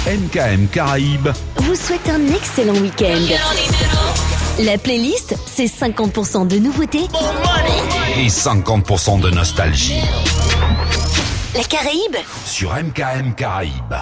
MKM Caraïbes vous souhaite un excellent week-end. La playlist, c'est 50% de nouveautés et 50% de nostalgie La Caraïbe, sur MKM Caraïbes.